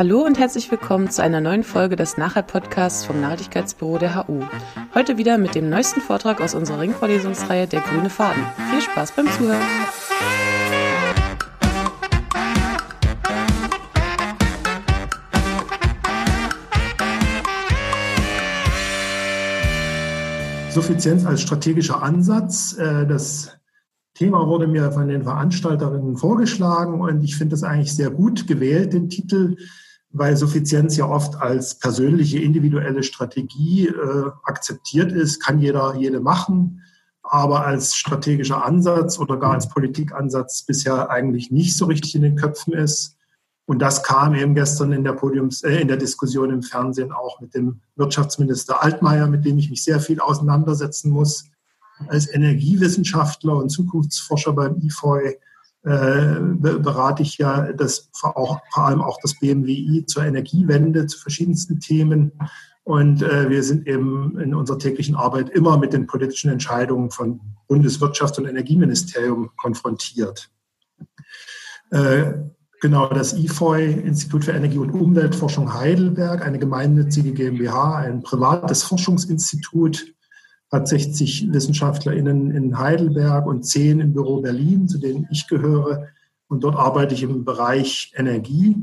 Hallo und herzlich willkommen zu einer neuen Folge des Nachhalt-Podcasts vom Nachhaltigkeitsbüro der HU. Heute wieder mit dem neuesten Vortrag aus unserer Ringvorlesungsreihe Der grüne Faden. Viel Spaß beim Zuhören! Suffizienz als strategischer Ansatz. Äh, das Thema wurde mir von den Veranstalterinnen vorgeschlagen und ich finde es eigentlich sehr gut gewählt, den Titel, weil Suffizienz ja oft als persönliche, individuelle Strategie äh, akzeptiert ist, kann jeder, jede machen, aber als strategischer Ansatz oder gar als Politikansatz bisher eigentlich nicht so richtig in den Köpfen ist. Und das kam eben gestern in der Podiums, äh, in der Diskussion im Fernsehen auch mit dem Wirtschaftsminister Altmaier, mit dem ich mich sehr viel auseinandersetzen muss. Als Energiewissenschaftler und Zukunftsforscher beim IFOI berate ich ja das, vor allem auch das BMWI zur Energiewende, zu verschiedensten Themen. Und äh, wir sind eben in unserer täglichen Arbeit immer mit den politischen Entscheidungen von Bundeswirtschafts- und Energieministerium konfrontiert. Äh, genau, das IFOI, Institut für Energie- und Umweltforschung Heidelberg, eine gemeinnützige GmbH, ein privates Forschungsinstitut, hat 60 WissenschaftlerInnen in Heidelberg und 10 im Büro Berlin, zu denen ich gehöre. Und dort arbeite ich im Bereich Energie,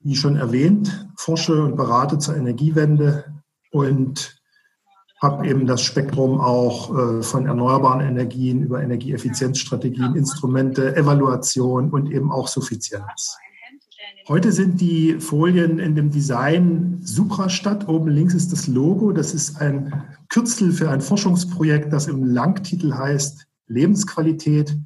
wie schon erwähnt, forsche und berate zur Energiewende und habe eben das Spektrum auch äh, von erneuerbaren Energien über Energieeffizienzstrategien, Instrumente, Evaluation und eben auch Suffizienz. Heute sind die Folien in dem Design Suprastadt. Oben links ist das Logo. Das ist ein Kürzel für ein Forschungsprojekt, das im Langtitel heißt Lebensqualität,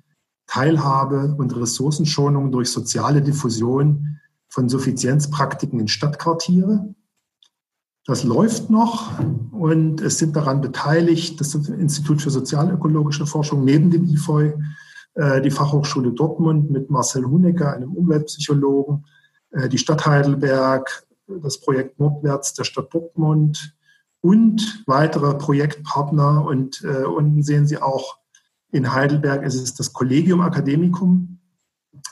Teilhabe und Ressourcenschonung durch soziale Diffusion von Suffizienzpraktiken in Stadtquartiere. Das läuft noch und es sind daran beteiligt das Institut für sozialökologische Forschung neben dem IFOI, äh, die Fachhochschule Dortmund mit Marcel Hunecker, einem Umweltpsychologen, die Stadt Heidelberg, das Projekt Nordwärts der Stadt Dortmund und weitere Projektpartner. Und äh, unten sehen Sie auch, in Heidelberg ist es das Collegium Academicum,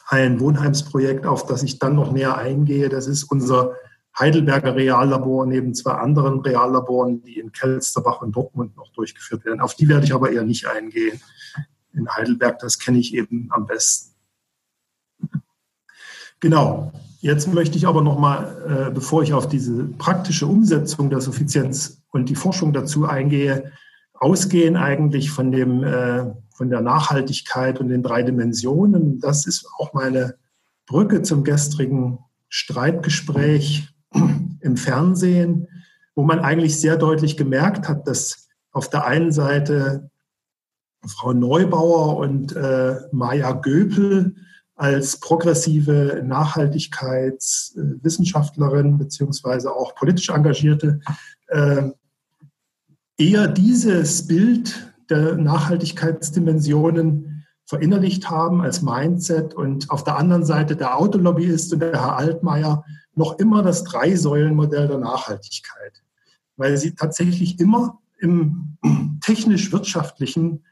ein Wohnheimsprojekt, auf das ich dann noch näher eingehe. Das ist unser Heidelberger Reallabor neben zwei anderen Reallaboren, die in Kelsterbach und Dortmund noch durchgeführt werden. Auf die werde ich aber eher nicht eingehen. In Heidelberg, das kenne ich eben am besten. Genau. Jetzt möchte ich aber noch mal, äh, bevor ich auf diese praktische Umsetzung der Suffizienz und die Forschung dazu eingehe, ausgehen eigentlich von dem äh, von der Nachhaltigkeit und den drei Dimensionen. Das ist auch meine Brücke zum gestrigen Streitgespräch im Fernsehen, wo man eigentlich sehr deutlich gemerkt hat, dass auf der einen Seite Frau Neubauer und äh, Maja Göpel als progressive Nachhaltigkeitswissenschaftlerin beziehungsweise auch politisch engagierte äh, eher dieses Bild der Nachhaltigkeitsdimensionen verinnerlicht haben als Mindset und auf der anderen Seite der Autolobbyist und der Herr Altmaier noch immer das Drei-Säulen-Modell der Nachhaltigkeit, weil sie tatsächlich immer im technisch-wirtschaftlichen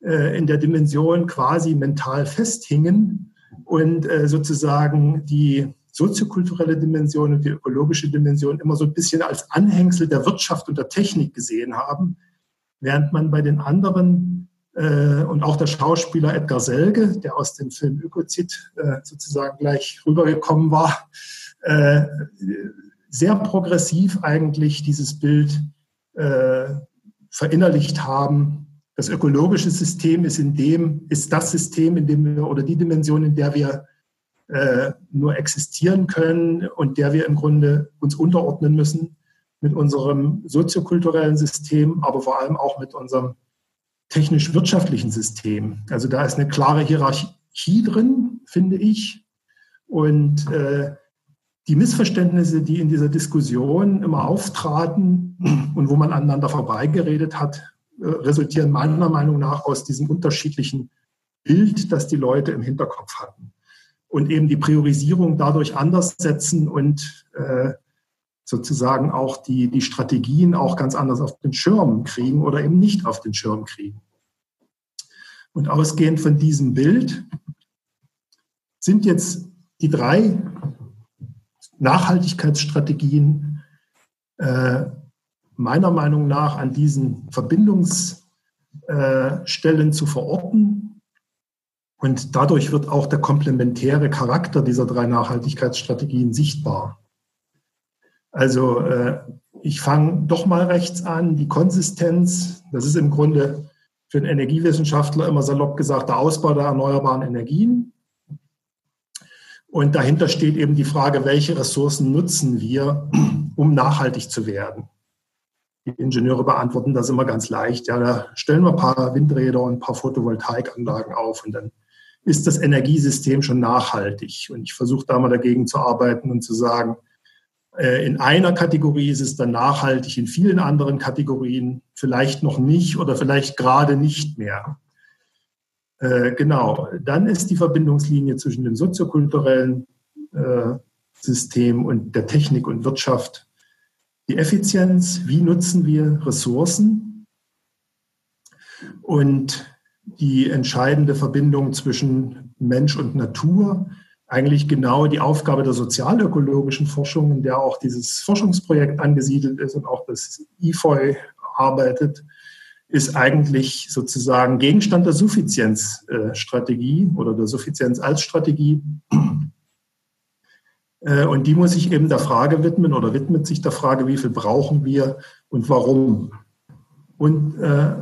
äh, in der Dimension quasi mental festhingen und äh, sozusagen die soziokulturelle Dimension und die ökologische Dimension immer so ein bisschen als Anhängsel der Wirtschaft und der Technik gesehen haben, während man bei den anderen äh, und auch der Schauspieler Edgar Selge, der aus dem Film Ökozid äh, sozusagen gleich rübergekommen war, äh, sehr progressiv eigentlich dieses Bild äh, verinnerlicht haben, das ökologische System ist in dem, ist das System, in dem wir oder die Dimension, in der wir äh, nur existieren können und der wir im Grunde uns unterordnen müssen mit unserem soziokulturellen System, aber vor allem auch mit unserem technisch-wirtschaftlichen System. Also da ist eine klare Hierarchie drin, finde ich. Und äh, die Missverständnisse, die in dieser Diskussion immer auftraten und wo man aneinander vorbeigeredet hat, resultieren meiner Meinung nach aus diesem unterschiedlichen Bild, das die Leute im Hinterkopf hatten. Und eben die Priorisierung dadurch anders setzen und äh, sozusagen auch die, die Strategien auch ganz anders auf den Schirm kriegen oder eben nicht auf den Schirm kriegen. Und ausgehend von diesem Bild sind jetzt die drei Nachhaltigkeitsstrategien äh, meiner Meinung nach an diesen Verbindungsstellen zu verorten. Und dadurch wird auch der komplementäre Charakter dieser drei Nachhaltigkeitsstrategien sichtbar. Also äh, ich fange doch mal rechts an, die Konsistenz, das ist im Grunde für einen Energiewissenschaftler immer salopp gesagt der Ausbau der erneuerbaren Energien. Und dahinter steht eben die Frage, welche Ressourcen nutzen wir, um nachhaltig zu werden. Die Ingenieure beantworten das immer ganz leicht. Ja, da stellen wir ein paar Windräder und ein paar Photovoltaikanlagen auf und dann ist das Energiesystem schon nachhaltig. Und ich versuche da mal dagegen zu arbeiten und zu sagen, äh, in einer Kategorie ist es dann nachhaltig, in vielen anderen Kategorien vielleicht noch nicht oder vielleicht gerade nicht mehr. Äh, genau, dann ist die Verbindungslinie zwischen dem soziokulturellen äh, System und der Technik und Wirtschaft die Effizienz, wie nutzen wir Ressourcen und die entscheidende Verbindung zwischen Mensch und Natur, eigentlich genau die Aufgabe der sozialökologischen Forschung, in der auch dieses Forschungsprojekt angesiedelt ist und auch das IFOI arbeitet, ist eigentlich sozusagen Gegenstand der Suffizienzstrategie oder der Suffizienz als Strategie. Äh, und die muss sich eben der Frage widmen oder widmet sich der Frage, wie viel brauchen wir und warum. Und äh,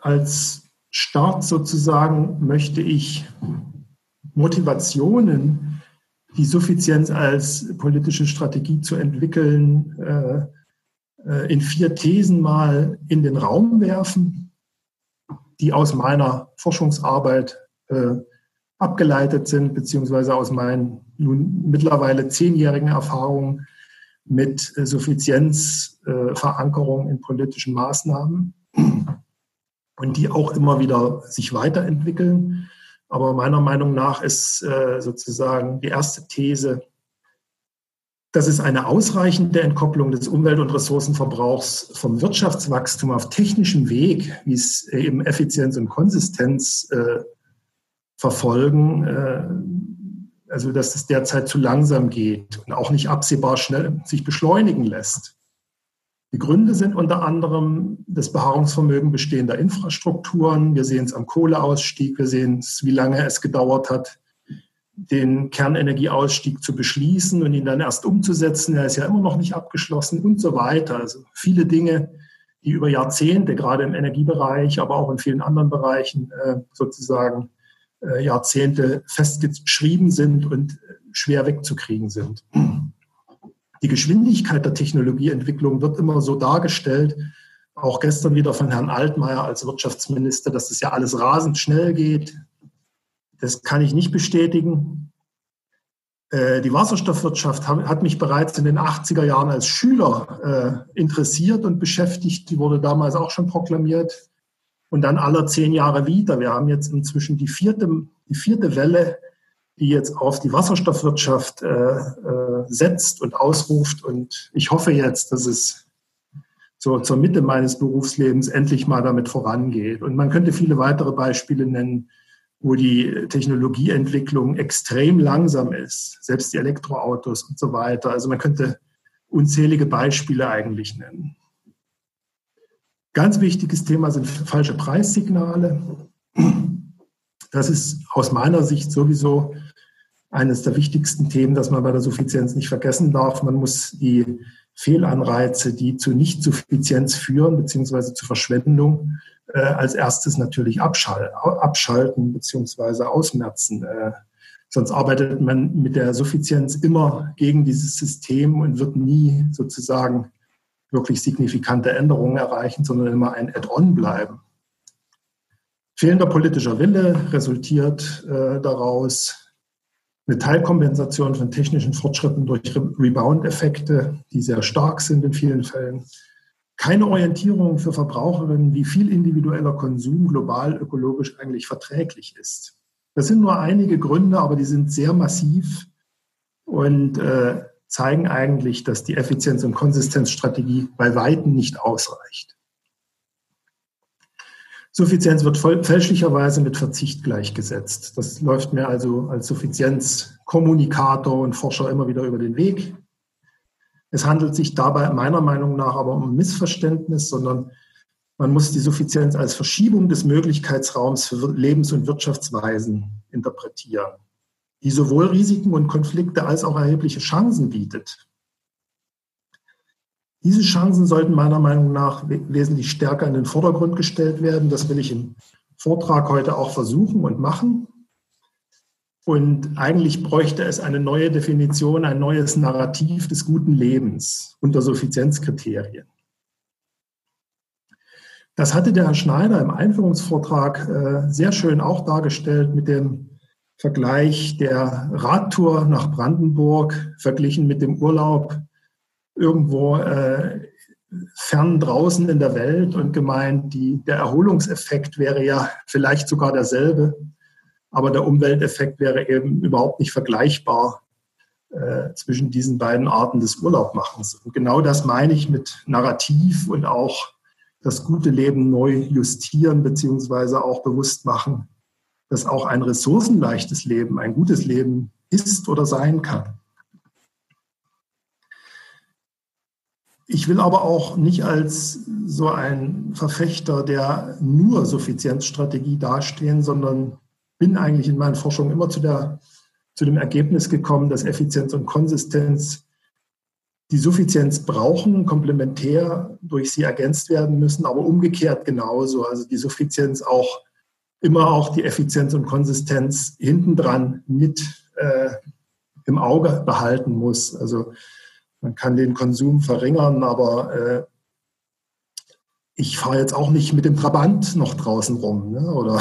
als Start sozusagen möchte ich Motivationen, die Suffizienz als politische Strategie zu entwickeln, äh, äh, in vier Thesen mal in den Raum werfen, die aus meiner Forschungsarbeit äh, abgeleitet sind, beziehungsweise aus meinen nun mittlerweile zehnjährigen Erfahrungen mit äh, Suffizienzverankerung in politischen Maßnahmen und die auch immer wieder sich weiterentwickeln. Aber meiner Meinung nach ist äh, sozusagen die erste These, dass es eine ausreichende Entkopplung des Umwelt- und Ressourcenverbrauchs vom Wirtschaftswachstum auf technischem Weg, wie es eben Effizienz und Konsistenz äh, verfolgen, äh, also dass es derzeit zu langsam geht und auch nicht absehbar schnell sich beschleunigen lässt. Die Gründe sind unter anderem das Beharrungsvermögen bestehender Infrastrukturen. Wir sehen es am Kohleausstieg, wir sehen es, wie lange es gedauert hat, den Kernenergieausstieg zu beschließen und ihn dann erst umzusetzen. Er ist ja immer noch nicht abgeschlossen und so weiter. Also viele Dinge, die über Jahrzehnte, gerade im Energiebereich, aber auch in vielen anderen Bereichen äh, sozusagen äh, Jahrzehnte festgeschrieben sind und schwer wegzukriegen sind. Die Geschwindigkeit der Technologieentwicklung wird immer so dargestellt, auch gestern wieder von Herrn Altmaier als Wirtschaftsminister, dass das ja alles rasend schnell geht. Das kann ich nicht bestätigen. Äh, die Wasserstoffwirtschaft hat mich bereits in den 80er Jahren als Schüler äh, interessiert und beschäftigt. Die wurde damals auch schon proklamiert. Und dann alle zehn Jahre wieder. Wir haben jetzt inzwischen die vierte, die vierte Welle die jetzt auf die Wasserstoffwirtschaft äh, äh, setzt und ausruft. Und ich hoffe jetzt, dass es so zur Mitte meines Berufslebens endlich mal damit vorangeht. Und man könnte viele weitere Beispiele nennen, wo die Technologieentwicklung extrem langsam ist, selbst die Elektroautos und so weiter. Also man könnte unzählige Beispiele eigentlich nennen. Ganz wichtiges Thema sind falsche Preissignale. Das ist aus meiner Sicht sowieso eines der wichtigsten Themen, das man bei der Suffizienz nicht vergessen darf. Man muss die Fehlanreize, die zu Nicht-Suffizienz führen, beziehungsweise zu Verschwendung, äh, als erstes natürlich abschalten, beziehungsweise ausmerzen. Äh, sonst arbeitet man mit der Suffizienz immer gegen dieses System und wird nie sozusagen wirklich signifikante Änderungen erreichen, sondern immer ein Add-on bleiben. Fehlender politischer Wille resultiert äh, daraus, eine Teilkompensation von technischen Fortschritten durch Rebound-Effekte, die sehr stark sind in vielen Fällen. Keine Orientierung für Verbraucherinnen, wie viel individueller Konsum global ökologisch eigentlich verträglich ist. Das sind nur einige Gründe, aber die sind sehr massiv und äh, zeigen eigentlich, dass die Effizienz- und Konsistenzstrategie bei Weitem nicht ausreicht. Suffizienz wird fälschlicherweise mit Verzicht gleichgesetzt. Das läuft mir also als Suffizienzkommunikator und Forscher immer wieder über den Weg. Es handelt sich dabei meiner Meinung nach aber um Missverständnis, sondern man muss die Suffizienz als Verschiebung des Möglichkeitsraums für Lebens- und Wirtschaftsweisen interpretieren, die sowohl Risiken und Konflikte als auch erhebliche Chancen bietet. Diese Chancen sollten meiner Meinung nach wesentlich stärker in den Vordergrund gestellt werden. Das will ich im Vortrag heute auch versuchen und machen. Und eigentlich bräuchte es eine neue Definition, ein neues Narrativ des guten Lebens unter Suffizienzkriterien. Das hatte der Herr Schneider im Einführungsvortrag äh, sehr schön auch dargestellt mit dem Vergleich der Radtour nach Brandenburg verglichen mit dem Urlaub irgendwo äh, fern draußen in der Welt und gemeint, die, der Erholungseffekt wäre ja vielleicht sogar derselbe, aber der Umwelteffekt wäre eben überhaupt nicht vergleichbar äh, zwischen diesen beiden Arten des Urlaubmachens. Und genau das meine ich mit Narrativ und auch das gute Leben neu justieren beziehungsweise auch bewusst machen, dass auch ein ressourcenleichtes Leben ein gutes Leben ist oder sein kann. Ich will aber auch nicht als so ein Verfechter der nur Suffizienzstrategie dastehen, sondern bin eigentlich in meinen Forschungen immer zu, der, zu dem Ergebnis gekommen, dass Effizienz und Konsistenz die Suffizienz brauchen, komplementär durch sie ergänzt werden müssen, aber umgekehrt genauso. Also die Suffizienz auch immer auch die Effizienz und Konsistenz hintendran mit äh, im Auge behalten muss. Also man kann den Konsum verringern, aber äh, ich fahre jetzt auch nicht mit dem Trabant noch draußen rum. Ne? Oder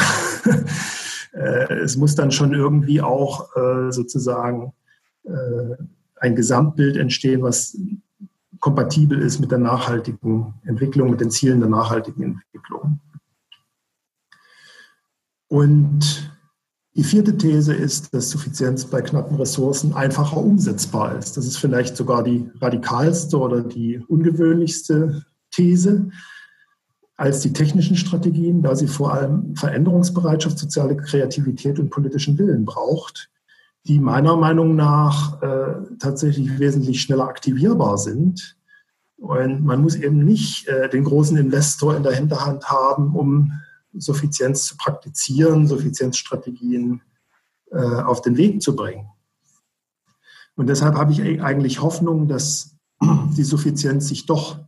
äh, es muss dann schon irgendwie auch äh, sozusagen äh, ein Gesamtbild entstehen, was kompatibel ist mit der nachhaltigen Entwicklung, mit den Zielen der nachhaltigen Entwicklung. Und die vierte These ist, dass Suffizienz bei knappen Ressourcen einfacher umsetzbar ist. Das ist vielleicht sogar die radikalste oder die ungewöhnlichste These als die technischen Strategien, da sie vor allem Veränderungsbereitschaft, soziale Kreativität und politischen Willen braucht die meiner Meinung nach äh, tatsächlich wesentlich schneller aktivierbar sind. Und man muss eben nicht äh, den großen Investor in der Hinterhand haben, um Suffizienz zu praktizieren, Suffizienzstrategien äh, auf den Weg zu bringen. Und deshalb habe ich eigentlich Hoffnung, dass die Suffizienz sich doch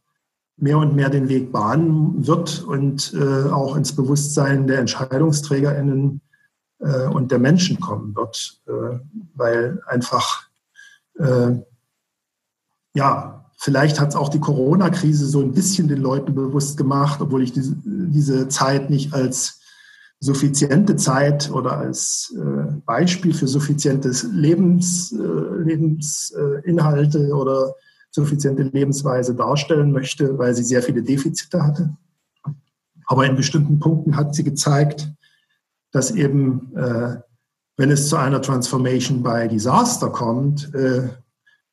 mehr und mehr den Weg bahnen wird und äh, auch ins Bewusstsein der EntscheidungsträgerInnen äh, und der Menschen kommen wird, äh, weil einfach, äh, ja, vielleicht hat es auch die Corona-Krise so ein bisschen den Leuten bewusst gemacht, obwohl ich diese, diese Zeit nicht als suffiziente Zeit oder als äh, Beispiel für suffizientes Lebens, äh, Lebensinhalte oder suffiziente Lebensweise darstellen möchte, weil sie sehr viele Defizite hatte. Aber in bestimmten Punkten hat sie gezeigt, dass eben, äh, wenn es zu einer Transformation by Disaster kommt, äh,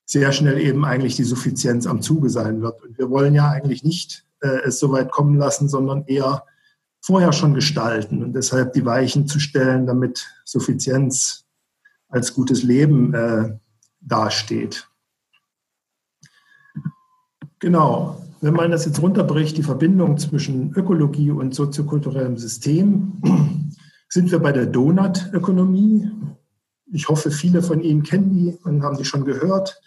sehr schnell eben eigentlich die Suffizienz am Zuge sein wird. Und wir wollen ja eigentlich nicht äh, es so weit kommen lassen, sondern eher vorher schon gestalten und deshalb die Weichen zu stellen, damit Suffizienz als gutes Leben äh, dasteht. Genau, wenn man das jetzt runterbricht, die Verbindung zwischen Ökologie und soziokulturellem System, sind wir bei der Donut-Ökonomie. Ich hoffe, viele von Ihnen kennen die und haben die schon gehört.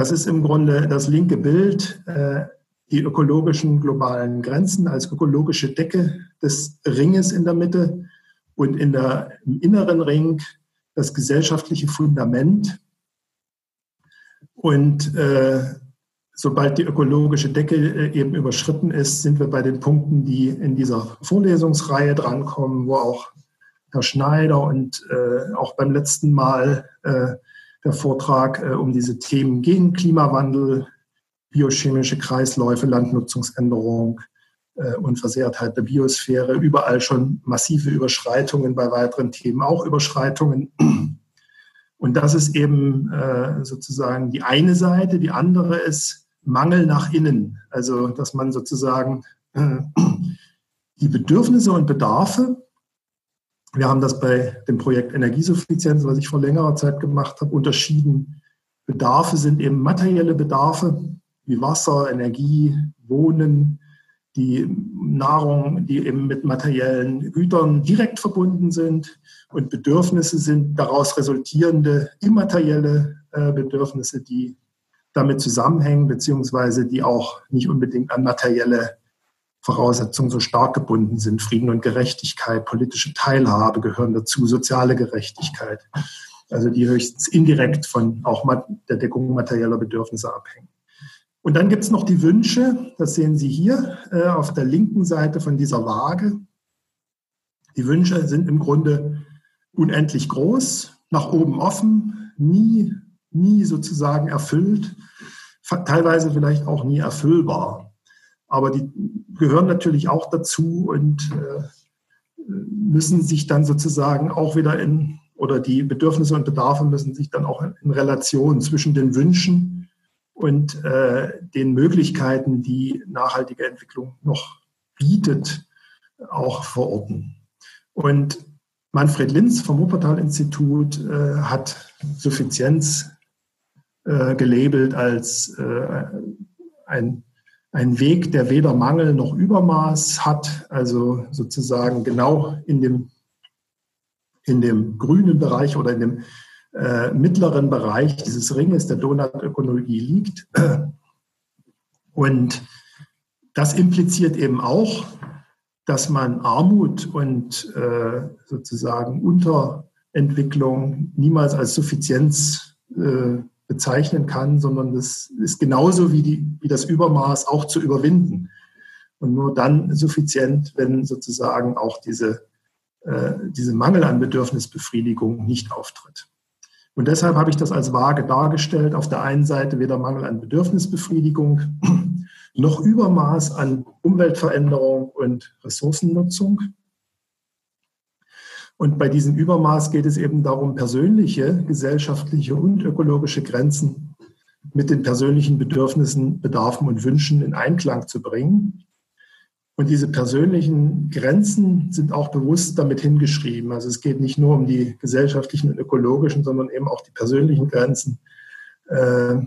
Das ist im Grunde das linke Bild, äh, die ökologischen globalen Grenzen als ökologische Decke des Ringes in der Mitte und in der, im inneren Ring das gesellschaftliche Fundament. Und äh, sobald die ökologische Decke äh, eben überschritten ist, sind wir bei den Punkten, die in dieser Vorlesungsreihe drankommen, wo auch Herr Schneider und äh, auch beim letzten Mal äh, der Vortrag äh, um diese Themen gehen, Klimawandel, biochemische Kreisläufe, Landnutzungsänderung, äh, Unversehrtheit der Biosphäre, überall schon massive Überschreitungen, bei weiteren Themen auch Überschreitungen. Und das ist eben äh, sozusagen die eine Seite. Die andere ist Mangel nach innen. Also, dass man sozusagen äh, die Bedürfnisse und Bedarfe, wir haben das bei dem Projekt Energiesuffizienz, was ich vor längerer Zeit gemacht habe, unterschieden Bedarfe sind eben materielle Bedarfe wie Wasser, Energie, Wohnen, die Nahrung, die eben mit materiellen Gütern direkt verbunden sind. Und Bedürfnisse sind daraus resultierende immaterielle äh, Bedürfnisse, die damit zusammenhängen, beziehungsweise die auch nicht unbedingt an materielle Voraussetzungen so stark gebunden sind. Frieden und Gerechtigkeit, politische Teilhabe gehören dazu, soziale Gerechtigkeit, also die höchstens indirekt von auch der Deckung materieller Bedürfnisse abhängen. Und dann gibt es noch die Wünsche, das sehen Sie hier äh, auf der linken Seite von dieser Waage. Die Wünsche sind im Grunde unendlich groß, nach oben offen, nie, nie sozusagen erfüllt, teilweise vielleicht auch nie erfüllbar. Aber die gehören natürlich auch dazu und äh, müssen sich dann sozusagen auch wieder in, oder die Bedürfnisse und Bedarfe müssen sich dann auch in Relation zwischen den Wünschen und äh, den Möglichkeiten, die nachhaltige Entwicklung noch bietet, auch verorten. Und Manfred Linz vom Wuppertal-Institut äh, hat Suffizienz äh, gelabelt als äh, ein, ein Weg, der weder Mangel noch Übermaß hat, also sozusagen genau in dem, in dem grünen Bereich oder in dem äh, mittleren Bereich dieses Ringes der Donutökonomie liegt. Und das impliziert eben auch, dass man Armut und äh, sozusagen Unterentwicklung niemals als Suffizienz äh, bezeichnen kann, sondern das ist genauso wie, die, wie das Übermaß auch zu überwinden. Und nur dann suffizient, wenn sozusagen auch diese, äh, diese Mangel an Bedürfnisbefriedigung nicht auftritt. Und deshalb habe ich das als vage dargestellt. Auf der einen Seite weder Mangel an Bedürfnisbefriedigung noch Übermaß an Umweltveränderung und Ressourcennutzung. Und bei diesem Übermaß geht es eben darum, persönliche, gesellschaftliche und ökologische Grenzen mit den persönlichen Bedürfnissen, Bedarfen und Wünschen in Einklang zu bringen. Und diese persönlichen Grenzen sind auch bewusst damit hingeschrieben. Also es geht nicht nur um die gesellschaftlichen und ökologischen, sondern eben auch die persönlichen Grenzen, äh,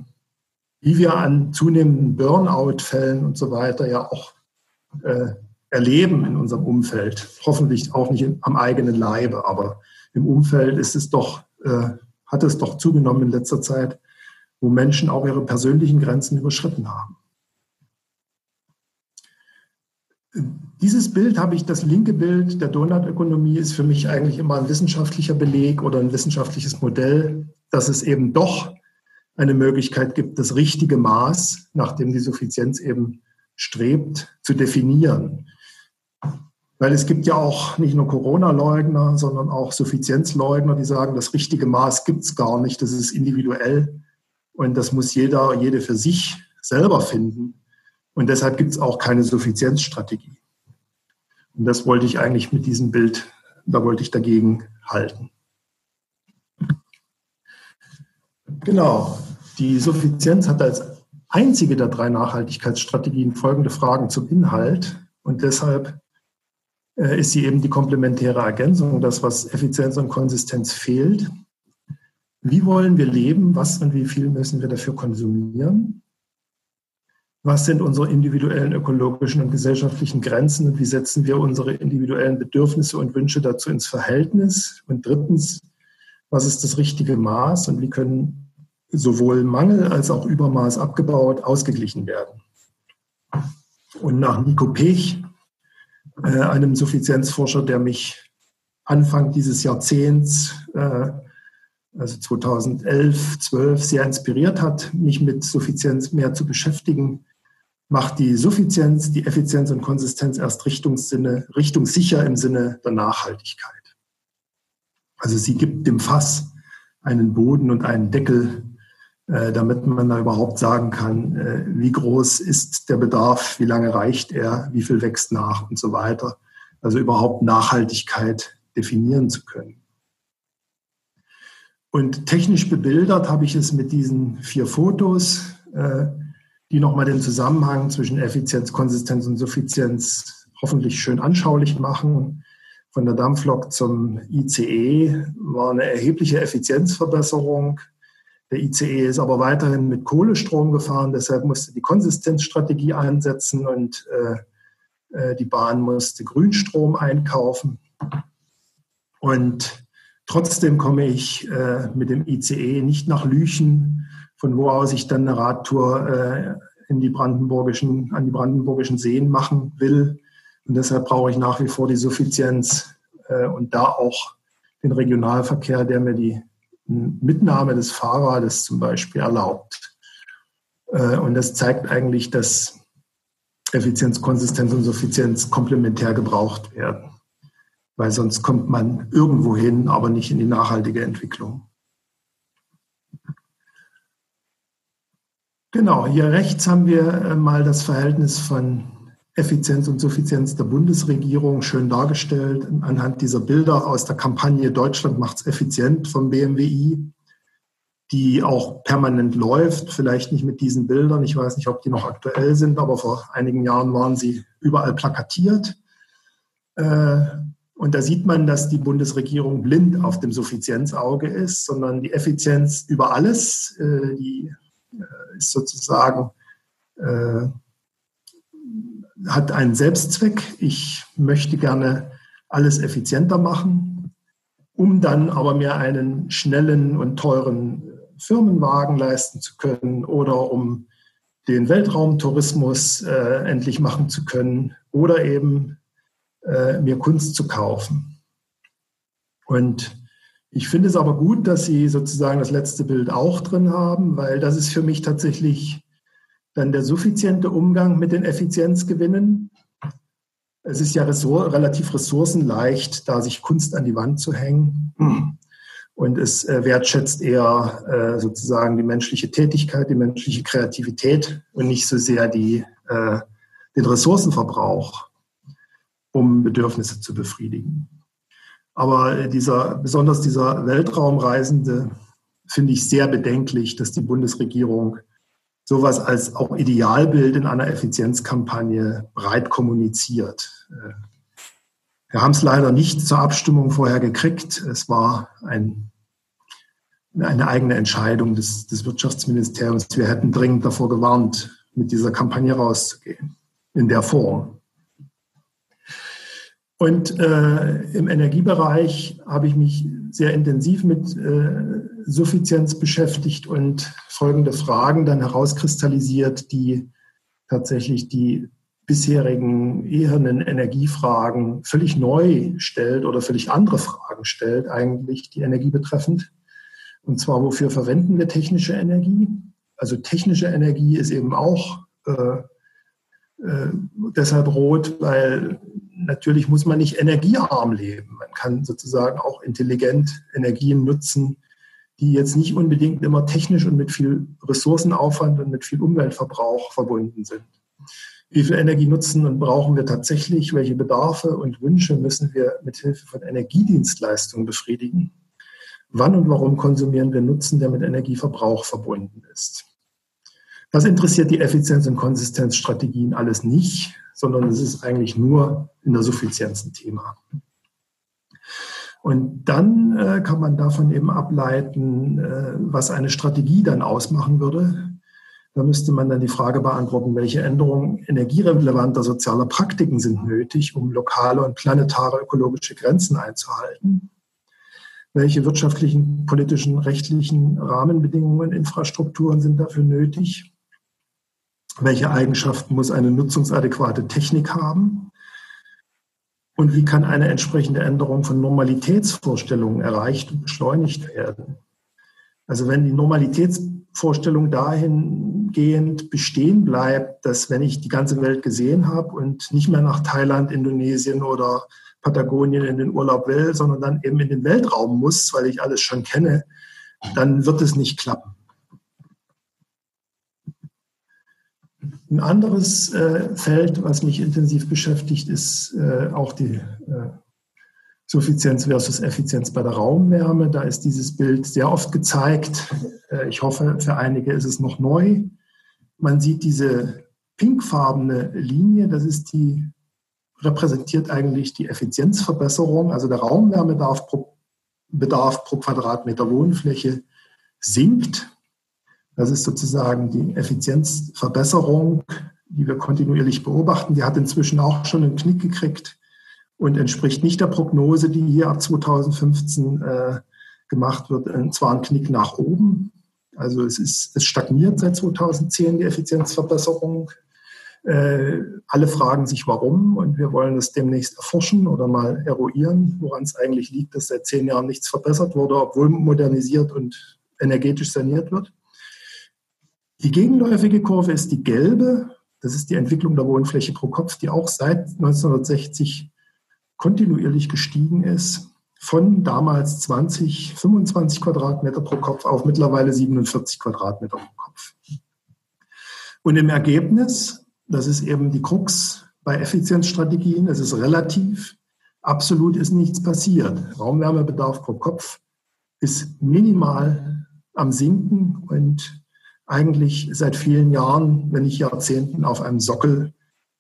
wie wir an zunehmenden Burnout-Fällen und so weiter ja auch äh, erleben in unserem Umfeld. Hoffentlich auch nicht am eigenen Leibe, aber im Umfeld ist es doch, äh, hat es doch zugenommen in letzter Zeit, wo Menschen auch ihre persönlichen Grenzen überschritten haben. Dieses Bild habe ich, das linke Bild der Donutökonomie ist für mich eigentlich immer ein wissenschaftlicher Beleg oder ein wissenschaftliches Modell, dass es eben doch eine Möglichkeit gibt, das richtige Maß, nach dem die Suffizienz eben strebt, zu definieren. Weil es gibt ja auch nicht nur Corona-Leugner, sondern auch Suffizienzleugner, die sagen, das richtige Maß gibt es gar nicht, das ist individuell und das muss jeder, jede für sich selber finden. Und deshalb gibt es auch keine Suffizienzstrategie. Und das wollte ich eigentlich mit diesem Bild, da wollte ich dagegen halten. Genau, die Suffizienz hat als einzige der drei Nachhaltigkeitsstrategien folgende Fragen zum Inhalt. Und deshalb ist sie eben die komplementäre Ergänzung, das, was Effizienz und Konsistenz fehlt. Wie wollen wir leben? Was und wie viel müssen wir dafür konsumieren? was sind unsere individuellen ökologischen und gesellschaftlichen Grenzen und wie setzen wir unsere individuellen Bedürfnisse und Wünsche dazu ins Verhältnis? Und drittens, was ist das richtige Maß und wie können sowohl Mangel als auch Übermaß abgebaut, ausgeglichen werden? Und nach Nico Pech, äh, einem Suffizienzforscher, der mich Anfang dieses Jahrzehnts, äh, also 2011, 12, sehr inspiriert hat, mich mit Suffizienz mehr zu beschäftigen, macht die Suffizienz, die Effizienz und Konsistenz erst Richtungssinne, richtungssicher im Sinne der Nachhaltigkeit. Also sie gibt dem Fass einen Boden und einen Deckel, damit man da überhaupt sagen kann, äh, wie groß ist der Bedarf, wie lange reicht er, wie viel wächst nach und so weiter. Also überhaupt Nachhaltigkeit definieren zu können. Und technisch bebildert habe ich es mit diesen vier Fotos. Äh, die nochmal den Zusammenhang zwischen Effizienz, Konsistenz und Suffizienz hoffentlich schön anschaulich machen. Von der Dampflok zum ICE war eine erhebliche Effizienzverbesserung. Der ICE ist aber weiterhin mit Kohlestrom gefahren, deshalb musste die Konsistenzstrategie einsetzen und äh, äh, die Bahn musste Grünstrom einkaufen. Und trotzdem komme ich äh, mit dem ICE nicht nach Lüchen, von wo aus ich dann eine Radtour äh, in die brandenburgischen, an die brandenburgischen Seen machen will. Und deshalb brauche ich nach wie vor die Suffizienz äh, und da auch den Regionalverkehr, der mir die Mitnahme des Fahrrades zum Beispiel erlaubt. Äh, und das zeigt eigentlich, dass Effizienz, Konsistenz und Suffizienz komplementär gebraucht werden. Weil sonst kommt man irgendwo hin, aber nicht in die nachhaltige Entwicklung. Genau, hier rechts haben wir äh, mal das Verhältnis von Effizienz und Suffizienz der Bundesregierung schön dargestellt anhand dieser Bilder aus der Kampagne Deutschland macht's effizient vom BMWI, die auch permanent läuft, vielleicht nicht mit diesen Bildern. Ich weiß nicht, ob die noch aktuell sind, aber vor einigen Jahren waren sie überall plakatiert. Äh, und da sieht man, dass die Bundesregierung blind auf dem Suffizienzauge ist, sondern die Effizienz über alles, äh, die äh, ist sozusagen hat einen Selbstzweck. Ich möchte gerne alles effizienter machen, um dann aber mir einen schnellen und teuren Firmenwagen leisten zu können oder um den Weltraumtourismus äh, endlich machen zu können oder eben äh, mir Kunst zu kaufen. Und ich finde es aber gut, dass Sie sozusagen das letzte Bild auch drin haben, weil das ist für mich tatsächlich dann der suffiziente Umgang mit den Effizienzgewinnen. Es ist ja relativ ressourcenleicht, da sich Kunst an die Wand zu hängen. Und es äh, wertschätzt eher äh, sozusagen die menschliche Tätigkeit, die menschliche Kreativität und nicht so sehr die, äh, den Ressourcenverbrauch, um Bedürfnisse zu befriedigen. Aber dieser, besonders dieser Weltraumreisende finde ich sehr bedenklich, dass die Bundesregierung sowas als auch Idealbild in einer Effizienzkampagne breit kommuniziert. Äh, wir haben es leider nicht zur Abstimmung vorher gekriegt. Es war ein, eine eigene Entscheidung des, des Wirtschaftsministeriums. Wir hätten dringend davor gewarnt, mit dieser Kampagne rauszugehen, in der Form. Und äh, im Energiebereich habe ich mich sehr intensiv mit äh, Suffizienz beschäftigt und folgende Fragen dann herauskristallisiert, die tatsächlich die bisherigen ehernen Energiefragen völlig neu stellt oder völlig andere Fragen stellt, eigentlich die Energie betreffend. Und zwar, wofür verwenden wir technische Energie? Also technische Energie ist eben auch äh, äh, deshalb rot, weil natürlich muss man nicht energiearm leben. Man kann sozusagen auch intelligent Energien nutzen, die jetzt nicht unbedingt immer technisch und mit viel Ressourcenaufwand und mit viel Umweltverbrauch verbunden sind. Wie viel Energie nutzen und brauchen wir tatsächlich? Welche Bedarfe und Wünsche müssen wir mit Hilfe von Energiedienstleistungen befriedigen? Wann und warum konsumieren wir Nutzen, der mit Energieverbrauch verbunden ist? Das interessiert die Effizienz- und Konsistenzstrategien alles nicht, sondern es ist eigentlich nur in der Suffizienz ein Thema. Und dann äh, kann man davon eben ableiten, äh, was eine Strategie dann ausmachen würde. Da müsste man dann die Frage beantworten, welche Änderungen energierelevanter sozialer Praktiken sind nötig, um lokale und planetare ökologische Grenzen einzuhalten. Welche wirtschaftlichen, politischen, rechtlichen Rahmenbedingungen, Infrastrukturen sind dafür nötig? Welche Eigenschaften muss eine nutzungsadäquate Technik haben? Und wie kann eine entsprechende Änderung von Normalitätsvorstellungen erreicht und beschleunigt werden? Also wenn die Normalitätsvorstellung dahingehend bestehen bleibt, dass wenn ich die ganze Welt gesehen habe und nicht mehr nach Thailand, Indonesien oder Patagonien in den Urlaub will, sondern dann eben in den Weltraum muss, weil ich alles schon kenne, dann wird es nicht klappen. Ein anderes äh, Feld, was mich intensiv beschäftigt, ist äh, auch die äh, Suffizienz versus Effizienz bei der Raumwärme. Da ist dieses Bild sehr oft gezeigt. Äh, ich hoffe, für einige ist es noch neu. Man sieht diese pinkfarbene Linie, das ist die, repräsentiert eigentlich die Effizienzverbesserung. Also der Raumwärmebedarf pro, pro Quadratmeter Wohnfläche sinkt Das ist sozusagen die Effizienzverbesserung, die wir kontinuierlich beobachten. Die hat inzwischen auch schon einen Knick gekriegt und entspricht nicht der Prognose, die hier ab 2015 äh, gemacht wird. Und zwar ein Knick nach oben. Also es ist, es stagniert seit 2010 die Effizienzverbesserung. Äh, alle fragen sich, warum, und wir wollen das demnächst erforschen oder mal eruieren, woran es eigentlich liegt, dass seit zehn Jahren nichts verbessert wurde, obwohl modernisiert und energetisch saniert wird. Die gegenläufige Kurve ist die gelbe. Das ist die Entwicklung der Wohnfläche pro Kopf, die auch seit 1960 kontinuierlich gestiegen ist. Von damals 20, 25 Quadratmeter pro Kopf auf mittlerweile 47 Quadratmeter pro Kopf. Und im Ergebnis, das ist eben die Krux bei Effizienzstrategien, es ist relativ, absolut ist nichts passiert. Raumwärmebedarf pro Kopf ist minimal am Sinken und eigentlich seit vielen Jahren, wenn nicht Jahrzehnten, auf einem Sockel.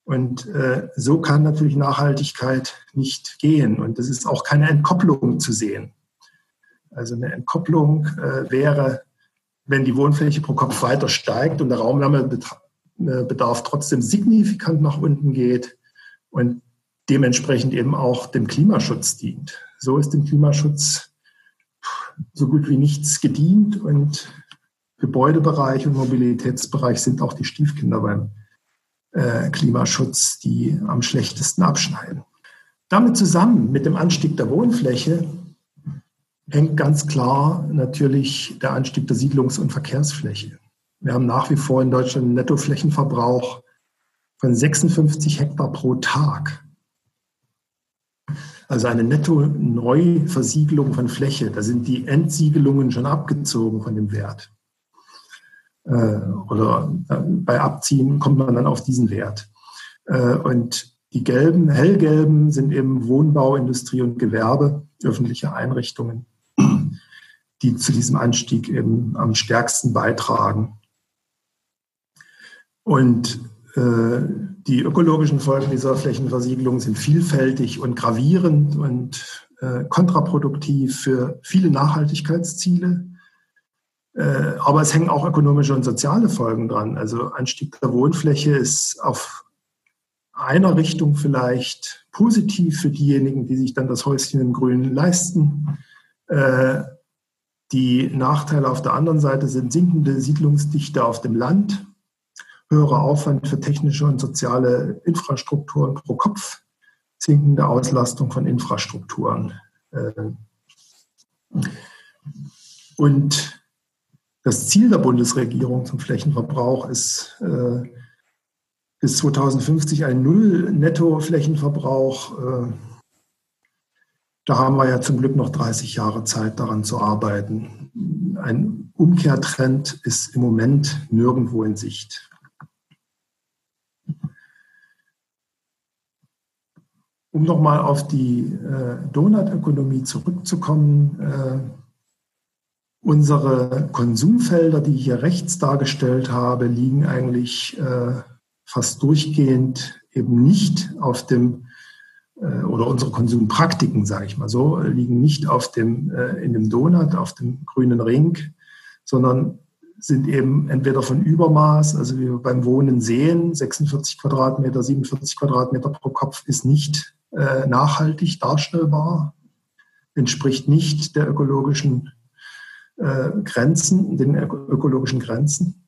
Und äh, so kann natürlich Nachhaltigkeit nicht gehen. Und es ist auch keine Entkopplung zu sehen. Also eine Entkopplung äh, wäre, wenn die Wohnfläche pro Kopf weiter steigt und der Raumwärmebedarf äh, trotzdem signifikant nach unten geht und dementsprechend eben auch dem Klimaschutz dient. So ist dem Klimaschutz so gut wie nichts gedient und Gebäudebereich und Mobilitätsbereich sind auch die Stiefkinder beim äh, Klimaschutz, die am schlechtesten abschneiden. Damit zusammen mit dem Anstieg der Wohnfläche hängt ganz klar natürlich der Anstieg der Siedlungs- und Verkehrsfläche. Wir haben nach wie vor in Deutschland einen Nettoflächenverbrauch von 56 Hektar pro Tag. Also eine Netto-Neuversiegelung von Fläche. Da sind die Entsiegelungen schon abgezogen von dem Wert oder äh, bei Abziehen kommt man dann auf diesen Wert. Äh, und die gelben, hellgelben sind eben Wohnbau, Industrie und Gewerbe, öffentliche Einrichtungen, die zu diesem Anstieg eben am stärksten beitragen. Und äh, die ökologischen Folgen dieser Flächenversiegelung sind vielfältig und gravierend und äh, kontraproduktiv für viele Nachhaltigkeitsziele. Äh, aber es hängen auch ökonomische und soziale Folgen dran. Also Anstieg der Wohnfläche ist auf einer Richtung vielleicht positiv für diejenigen, die sich dann das Häuschen im Grünen leisten. Äh, die Nachteile auf der anderen Seite sind sinkende Siedlungsdichte auf dem Land, höherer Aufwand für technische und soziale Infrastrukturen pro Kopf, sinkende Auslastung von Infrastrukturen. Äh, und das Ziel der Bundesregierung zum Flächenverbrauch ist äh, bis 2050 ein Null-Netto-Flächenverbrauch. Äh, da haben wir ja zum Glück noch 30 Jahre Zeit, daran zu arbeiten. Ein Umkehrtrend ist im Moment nirgendwo in Sicht. Um nochmal auf die äh, Donutökonomie zurückzukommen, äh, Unsere Konsumfelder, die ich hier rechts dargestellt habe, liegen eigentlich äh, fast durchgehend eben nicht auf dem äh, oder unsere Konsumpraktiken, sage ich mal so, liegen nicht auf dem äh, in dem Donut, auf dem grünen Ring, sondern sind eben entweder von Übermaß, also wie wir beim Wohnen sehen, 46 Quadratmeter, 47 Quadratmeter pro Kopf ist nicht äh, nachhaltig darstellbar, entspricht nicht der ökologischen Grenzen, den ökologischen Grenzen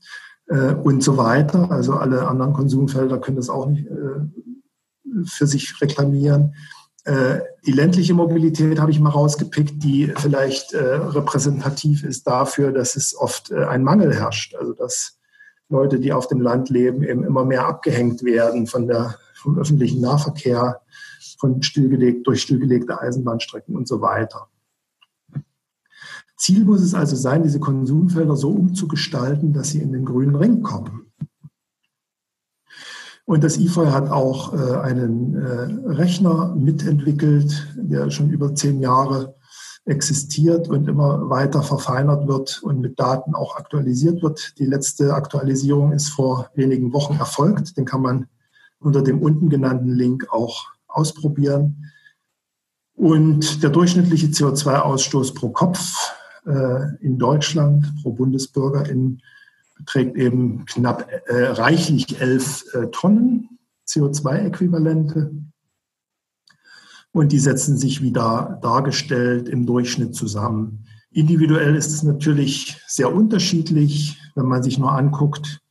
äh, und so weiter. Also alle anderen Konsumfelder können das auch nicht äh, für sich reklamieren. Äh, die ländliche Mobilität habe ich mal rausgepickt, die vielleicht äh, repräsentativ ist dafür, dass es oft äh, ein Mangel herrscht. Also dass Leute, die auf dem Land leben, eben immer mehr abgehängt werden von der, vom öffentlichen Nahverkehr, von stillgelegt, durch stillgelegte Eisenbahnstrecken und so weiter. Ziel muss es also sein, diese Konsumfelder so umzugestalten, dass sie in den grünen Ring kommen. Und das IFOI hat auch äh, einen äh, Rechner mitentwickelt, der schon über zehn Jahre existiert und immer weiter verfeinert wird und mit Daten auch aktualisiert wird. Die letzte Aktualisierung ist vor wenigen Wochen erfolgt. Den kann man unter dem unten genannten Link auch ausprobieren. Und der durchschnittliche CO2-Ausstoß pro Kopf äh, in Deutschland pro Bundesbürger in beträgt eben knapp äh, reichlich elf äh, Tonnen CO2-Äquivalente. Und die setzen sich wieder dargestellt im Durchschnitt zusammen. Individuell ist es natürlich sehr unterschiedlich, wenn man sich nur anguckt,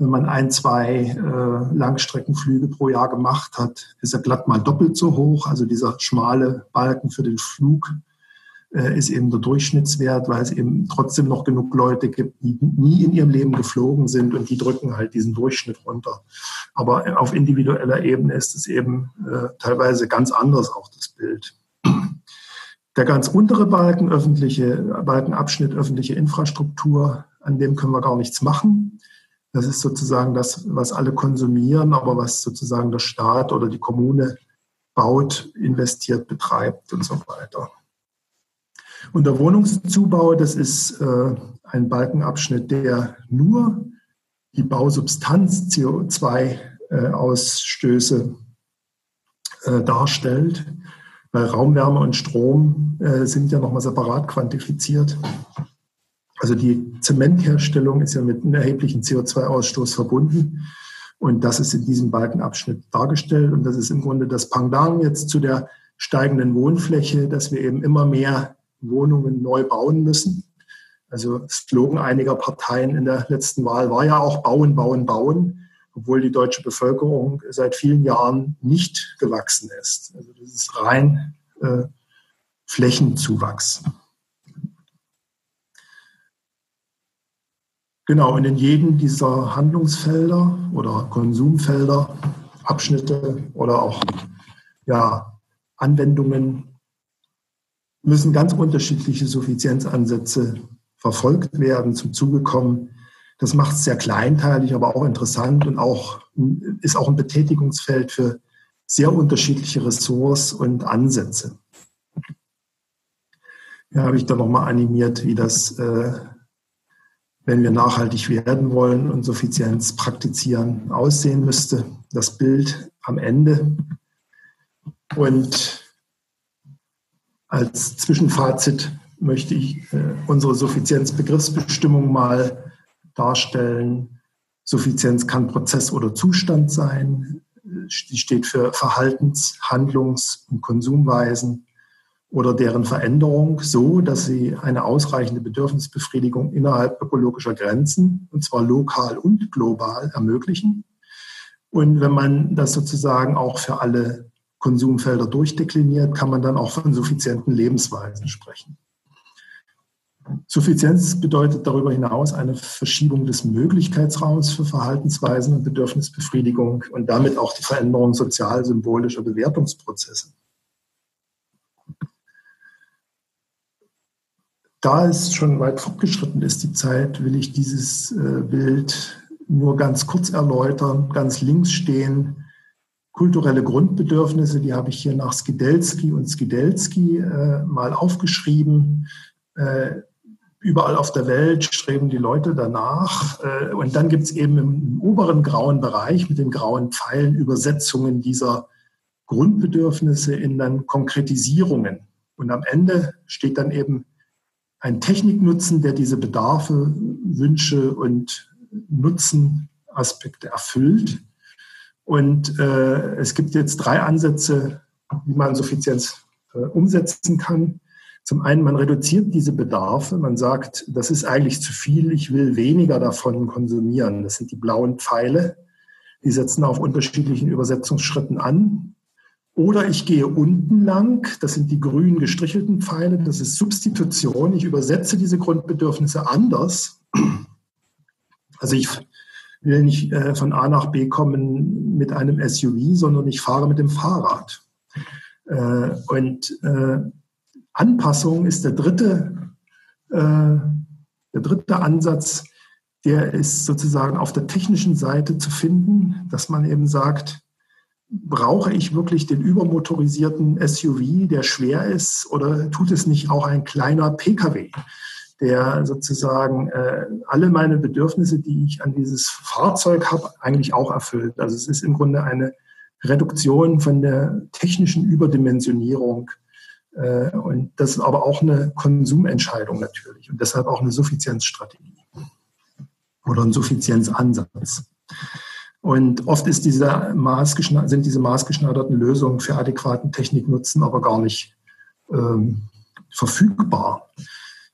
wenn man ein, zwei äh, Langstreckenflüge pro Jahr gemacht hat, ist er glatt mal doppelt so hoch. Also dieser schmale Balken für den Flug äh, ist eben der Durchschnittswert, weil es eben trotzdem noch genug Leute gibt, die nie in ihrem Leben geflogen sind und die drücken halt diesen Durchschnitt runter. Aber auf individueller Ebene ist es eben äh, teilweise ganz anders auch das Bild. Der ganz untere Balken, öffentliche, Balkenabschnitt öffentliche Infrastruktur, an dem können wir gar nichts machen. Das ist sozusagen das, was alle konsumieren, aber was sozusagen der Staat oder die Kommune baut, investiert, betreibt und so weiter. Und der Wohnungszubau, das ist äh, ein Balkenabschnitt, der nur die Bausubstanz CO2-Ausstöße äh, äh, darstellt, weil Raumwärme und Strom äh, sind ja nochmal separat quantifiziert. Also die Zementherstellung ist ja mit einem erheblichen CO2-Ausstoß verbunden. Und das ist in diesem Balkenabschnitt dargestellt. Und das ist im Grunde das Pendant jetzt zu der steigenden Wohnfläche, dass wir eben immer mehr Wohnungen neu bauen müssen. Also Slogan einiger Parteien in der letzten Wahl war ja auch bauen, bauen, bauen, obwohl die deutsche Bevölkerung seit vielen Jahren nicht gewachsen ist. Also das ist rein äh, Flächenzuwachs. Genau, und in jedem dieser Handlungsfelder oder Konsumfelder, Abschnitte oder auch ja, Anwendungen müssen ganz unterschiedliche Suffizienzansätze verfolgt werden, zum Zuge kommen. Das macht es sehr kleinteilig, aber auch interessant und auch, ist auch ein Betätigungsfeld für sehr unterschiedliche Ressorts und Ansätze. Ja, habe ich da nochmal animiert, wie das äh, wenn wir nachhaltig werden wollen und Suffizienz praktizieren, aussehen müsste. Das Bild am Ende. Und als Zwischenfazit möchte ich äh, unsere Suffizienzbegriffsbestimmung mal darstellen. Suffizienz kann Prozess oder Zustand sein. Sie steht für Verhaltens-, Handlungs- und Konsumweisen oder deren Veränderung so, dass sie eine ausreichende Bedürfnisbefriedigung innerhalb ökologischer Grenzen, und zwar lokal und global, ermöglichen. Und wenn man das sozusagen auch für alle Konsumfelder durchdekliniert, kann man dann auch von suffizienten Lebensweisen sprechen. Suffizienz bedeutet darüber hinaus eine Verschiebung des Möglichkeitsraums für Verhaltensweisen und Bedürfnisbefriedigung und damit auch die Veränderung sozial-symbolischer Bewertungsprozesse. Da es schon weit fortgeschritten ist, die Zeit, will ich dieses äh, Bild nur ganz kurz erläutern. Ganz links stehen kulturelle Grundbedürfnisse, die habe ich hier nach Skidelski und Skidelski äh, mal aufgeschrieben. Äh, überall auf der Welt streben die Leute danach. Äh, und dann gibt es eben im, im, oberen grauen Bereich mit den grauen Pfeilen Übersetzungen dieser Grundbedürfnisse in dann Konkretisierungen. Und am Ende steht dann eben ein Techniknutzen, der diese Bedarfe, Wünsche und Nutzenaspekte erfüllt. Und äh, es gibt jetzt drei Ansätze, wie man Suffizienz äh, umsetzen kann. Zum einen, man reduziert diese Bedarfe. Man sagt, das ist eigentlich zu viel, ich will weniger davon konsumieren. Das sind die blauen Pfeile. Die setzen auf unterschiedlichen Übersetzungsschritten an. Oder ich gehe unten lang, das sind die grün gestrichelten Pfeile, das ist Substitution. Ich übersetze diese Grundbedürfnisse anders. Also ich will nicht äh, von A nach B kommen mit einem SUV, sondern ich fahre mit dem Fahrrad. Äh, und äh, Anpassung ist der dritte, der dritte Ansatz, der ist sozusagen auf der technischen Seite zu finden, dass man eben sagt, brauche ich wirklich den übermotorisierten SUV, der schwer ist, oder tut es nicht auch ein kleiner Pkw, der sozusagen äh, alle meine Bedürfnisse, die ich an dieses Fahrzeug habe, eigentlich auch erfüllt? Also es ist im Grunde eine Reduktion von der technischen Überdimensionierung. Äh, und das ist aber auch eine Konsumentscheidung natürlich und deshalb auch eine Suffizienzstrategie. oder ein Suffizienzansatz. Und oft ist diese sind diese maßgeschneiderten Lösungen für adäquaten Techniknutzen aber gar nicht ähm, verfügbar.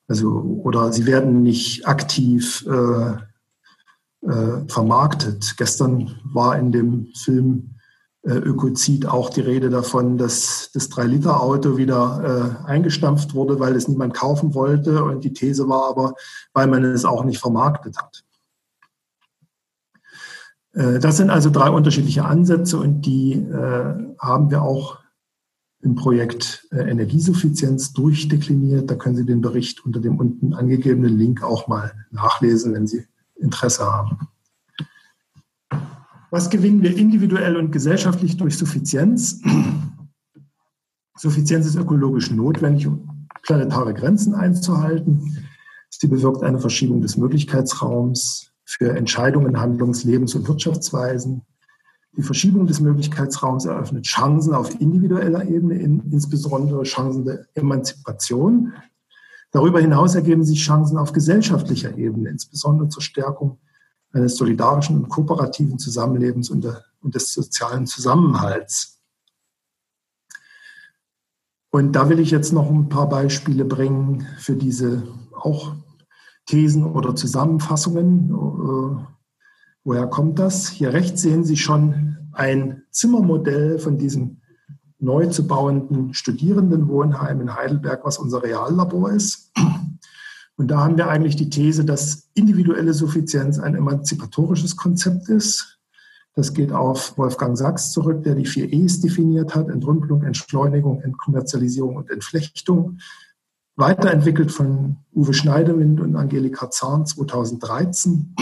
Also, oder sie werden nicht aktiv äh, äh, vermarktet. Gestern war in dem Film äh, Ökozid auch die Rede davon, dass das 3-Liter-Auto wieder äh, eingestampft wurde, weil es niemand kaufen wollte. Und die These war aber, weil man es auch nicht vermarktet hat. Äh, das sind also drei unterschiedliche Ansätze und die äh, haben wir auch im Projekt äh, Energiesuffizienz durchdekliniert. Da können Sie den Bericht unter dem unten angegebenen Link auch mal nachlesen, wenn Sie Interesse haben. Was gewinnen wir individuell und gesellschaftlich durch Suffizienz? Suffizienz ist ökologisch notwendig, um planetare Grenzen einzuhalten. Sie bewirkt eine Verschiebung des Möglichkeitsraums für Entscheidungen, Handlungs-, Lebens- und Wirtschaftsweisen. Die Verschiebung des Möglichkeitsraums eröffnet Chancen auf individueller Ebene, insbesondere Chancen der Emanzipation. Darüber hinaus ergeben sich Chancen auf gesellschaftlicher Ebene, insbesondere zur Stärkung eines solidarischen und kooperativen Zusammenlebens und, des sozialen Zusammenhalts. Und da will ich jetzt noch ein paar Beispiele bringen für diese auch Thesen oder Zusammenfassungen. Äh, woher kommt das? Hier rechts sehen Sie schon ein Zimmermodell von diesem neu zu bauenden Studierendenwohnheim in Heidelberg, was unser Reallabor ist. Und da haben wir eigentlich die These, dass individuelle Suffizienz ein emanzipatorisches Konzept ist. Das geht auf Wolfgang Sachs zurück, der die vier E's definiert hat, Entrümpelung, Entschleunigung, Entkommerzialisierung und Entflechtung weiterentwickelt von Uwe Schneidewind und Angelika Zahn 2013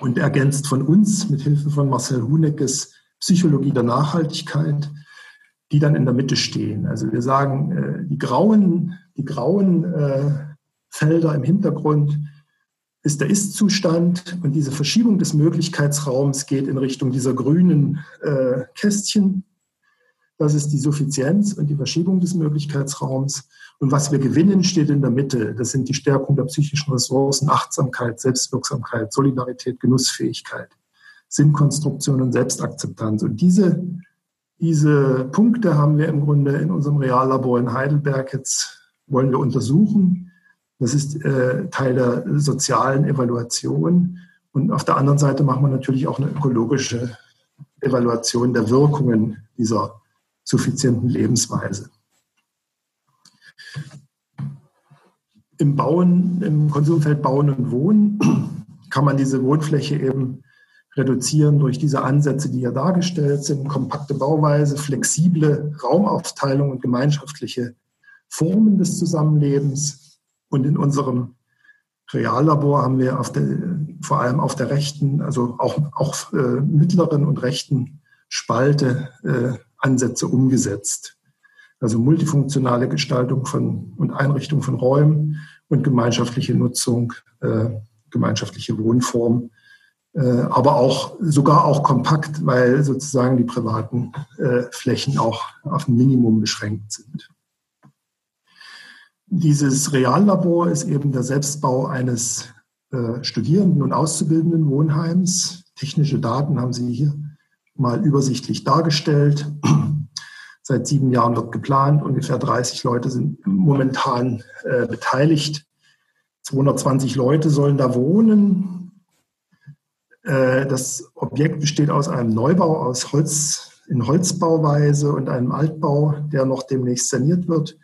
und ergänzt von uns mit Hilfe von Marcel Huneckes Psychologie der Nachhaltigkeit, die dann in der Mitte stehen. Also wir sagen, äh, die grauen, die grauen äh, Felder im Hintergrund ist der Ist-Zustand und diese Verschiebung des Möglichkeitsraums geht in Richtung dieser grünen äh, Kästchen. Das ist die Suffizienz und die Verschiebung des Möglichkeitsraums. Und was wir gewinnen, steht in der Mitte. Das sind die Stärkung der psychischen Ressourcen, Achtsamkeit, Selbstwirksamkeit, Solidarität, Genussfähigkeit, Sinnkonstruktion und Selbstakzeptanz. Und diese, diese Punkte haben wir im Grunde in unserem Reallabor in Heidelberg jetzt wollen wir untersuchen. Das ist äh, Teil der sozialen Evaluation. Und auf der anderen Seite machen wir natürlich auch eine ökologische Evaluation der Wirkungen dieser suffizienten Lebensweise. Im Bauen, im Konsumfeld Bauen und Wohnen kann man diese Wohnfläche eben reduzieren durch diese Ansätze, die hier dargestellt sind, kompakte Bauweise, flexible Raumaufteilung und gemeinschaftliche Formen des Zusammenlebens. Und in unserem Reallabor haben wir der, vor allem auf der rechten, also auch, auch äh, mittleren und rechten Spalte äh, Ansätze umgesetzt also multifunktionale Gestaltung von und Einrichtung von Räumen und gemeinschaftliche Nutzung, äh, gemeinschaftliche Wohnform, äh, aber auch sogar auch kompakt, weil sozusagen die privaten äh, Flächen auch auf ein Minimum beschränkt sind. Dieses Reallabor ist eben der Selbstbau eines äh, Studierenden und Auszubildenden Wohnheims. Technische Daten haben Sie hier mal übersichtlich dargestellt. Seit sieben Jahren wird geplant. Ungefähr 30 Leute sind momentan äh, beteiligt. 220 Leute sollen da wohnen. Äh, das Objekt besteht aus einem Neubau aus Holz in Holzbauweise und einem Altbau, der noch demnächst saniert wird.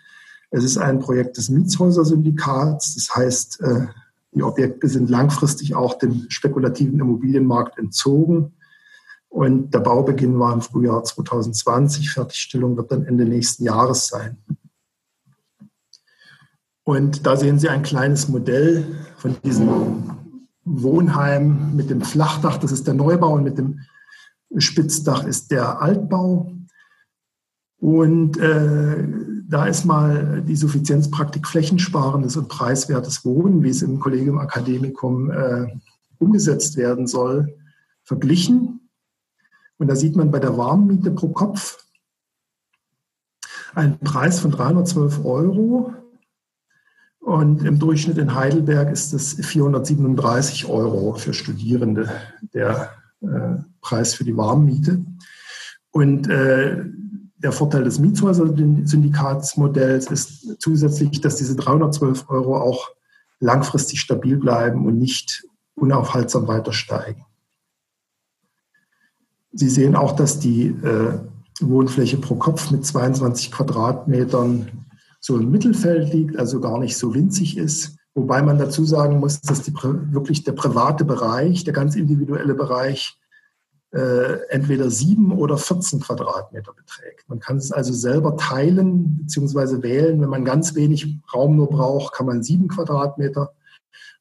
Es ist ein Projekt des Mietshäuser-Syndikats. Das heißt, äh, die Objekte sind langfristig auch dem spekulativen Immobilienmarkt entzogen. Und der Baubeginn war im Frühjahr 2020. Fertigstellung wird dann Ende nächsten Jahres sein. Und da sehen Sie ein kleines Modell von diesem Wohnheim mit dem Flachdach. Das ist der Neubau und mit dem Spitzdach ist der Altbau. Und äh, da ist mal die Suffizienzpraktik flächensparendes und preiswertes Wohnen, wie es im Kollegium Akademikum äh, umgesetzt werden soll, verglichen. Und da sieht man bei der Warmmiete pro Kopf einen Preis von 312 Euro. Und im Durchschnitt in Heidelberg ist es 437 Euro für Studierende, der äh, Preis für die Warmmiete. Und äh, der Vorteil des Mietshäuser-Syndikatsmodells ist zusätzlich, dass diese 312 Euro auch langfristig stabil bleiben und nicht unaufhaltsam weiter steigen. Sie sehen auch, dass die äh, Wohnfläche pro Kopf mit 22 Quadratmetern so im Mittelfeld liegt, also gar nicht so winzig ist. Wobei man dazu sagen muss, dass die, wirklich der private Bereich, der ganz individuelle Bereich, äh, entweder sieben oder 14 Quadratmeter beträgt. Man kann es also selber teilen bzw. wählen. Wenn man ganz wenig Raum nur braucht, kann man sieben Quadratmeter.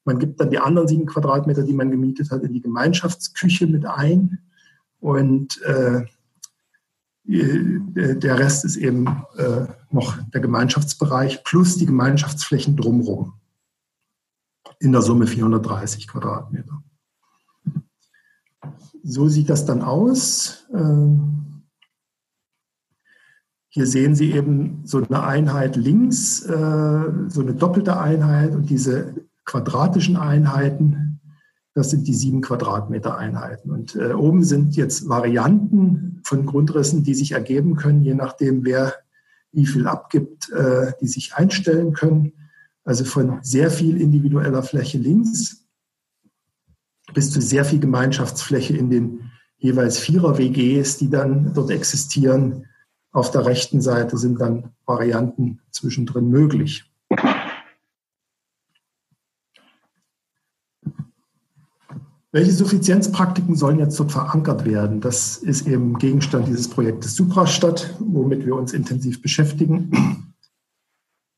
Man gibt dann die anderen sieben Quadratmeter, die man gemietet hat, in die Gemeinschaftsküche mit ein. Und äh, äh, der Rest ist eben äh, noch der Gemeinschaftsbereich plus die Gemeinschaftsflächen drumherum. In der Summe 430 Quadratmeter. So sieht das dann aus. Ähm, hier sehen Sie eben so eine Einheit links, äh, so eine doppelte Einheit und diese quadratischen Einheiten das sind die sieben Quadratmeter Einheiten. Und äh, oben sind jetzt Varianten von Grundrissen, die sich ergeben können, je nachdem, wer wie viel abgibt, äh, die sich einstellen können. Also von sehr viel individueller Fläche links bis zu sehr viel Gemeinschaftsfläche in den jeweils vierer WGs, die dann dort existieren. Auf der rechten Seite sind dann Varianten zwischendrin möglich. Welche Suffizienzpraktiken sollen jetzt dort verankert werden? Das ist eben Gegenstand dieses Projektes Suprastadt, womit wir uns intensiv beschäftigen.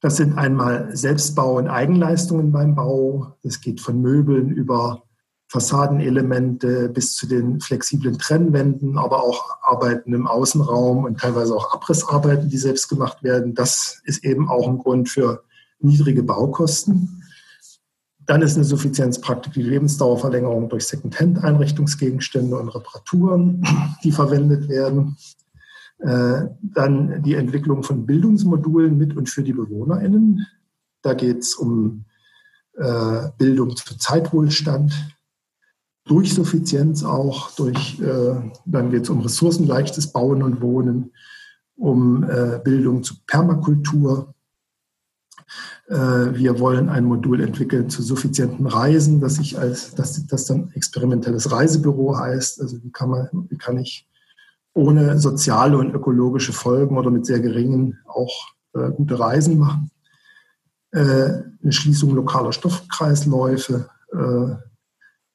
Das sind einmal Selbstbau und Eigenleistungen beim Bau. Das geht von Möbeln über Fassadenelemente bis zu den flexiblen Trennwänden, aber auch Arbeiten im Außenraum und teilweise auch Abrissarbeiten, die selbst gemacht werden. Das ist eben auch ein Grund für niedrige Baukosten. Dann ist eine Suffizienzpraktik die Lebensdauerverlängerung durch Secondhand-Einrichtungsgegenstände und Reparaturen, die verwendet werden. Äh, dann die Entwicklung von Bildungsmodulen mit und für die BewohnerInnen. Da geht es um äh, Bildung zu Zeitwohlstand, durch Suffizienz auch, durch, äh, dann geht es um ressourcenleichtes Bauen und Wohnen, um Bildung zu Permakultur, wir wollen ein Modul entwickeln zu suffizienten Reisen, das ich als, das, das dann experimentelles Reisebüro heißt. Also wie kann man, wie kann ich ohne soziale und ökologische Folgen oder mit sehr geringen auch äh, gute Reisen machen. Äh, eine Schließung lokaler Stoffkreisläufe. Äh,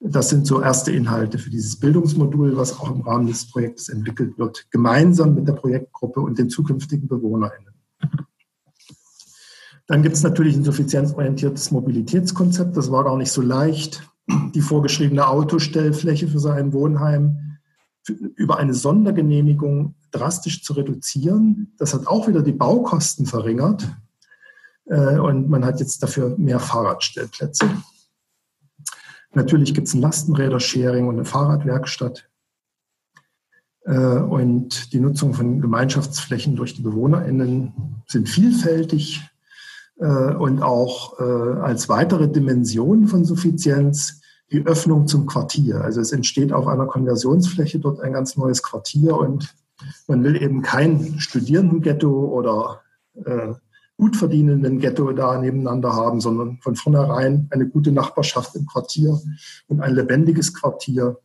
das sind so erste Inhalte für dieses Bildungsmodul, was auch im Rahmen des Projektes entwickelt wird, gemeinsam mit der Projektgruppe und den zukünftigen BewohnerInnen. Dann gibt es natürlich ein suffizienzorientiertes Mobilitätskonzept. Das war gar nicht so leicht, die vorgeschriebene Autostellfläche für sein Wohnheim über eine Sondergenehmigung drastisch zu reduzieren. Das hat auch wieder die Baukosten verringert. Äh, und man hat jetzt dafür mehr Fahrradstellplätze. Natürlich gibt es ein Lastenräder-Sharing und eine Fahrradwerkstatt. Äh, und die Nutzung von Gemeinschaftsflächen durch die BewohnerInnen sind vielfältig. Äh, und auch äh, als weitere Dimension von Suffizienz die Öffnung zum Quartier. Also es entsteht auf einer Konversionsfläche dort ein ganz neues Quartier und man will eben kein Studierendenghetto oder äh, gut verdienenden Ghetto da nebeneinander haben, sondern von vornherein eine gute Nachbarschaft im Quartier und ein lebendiges Quartier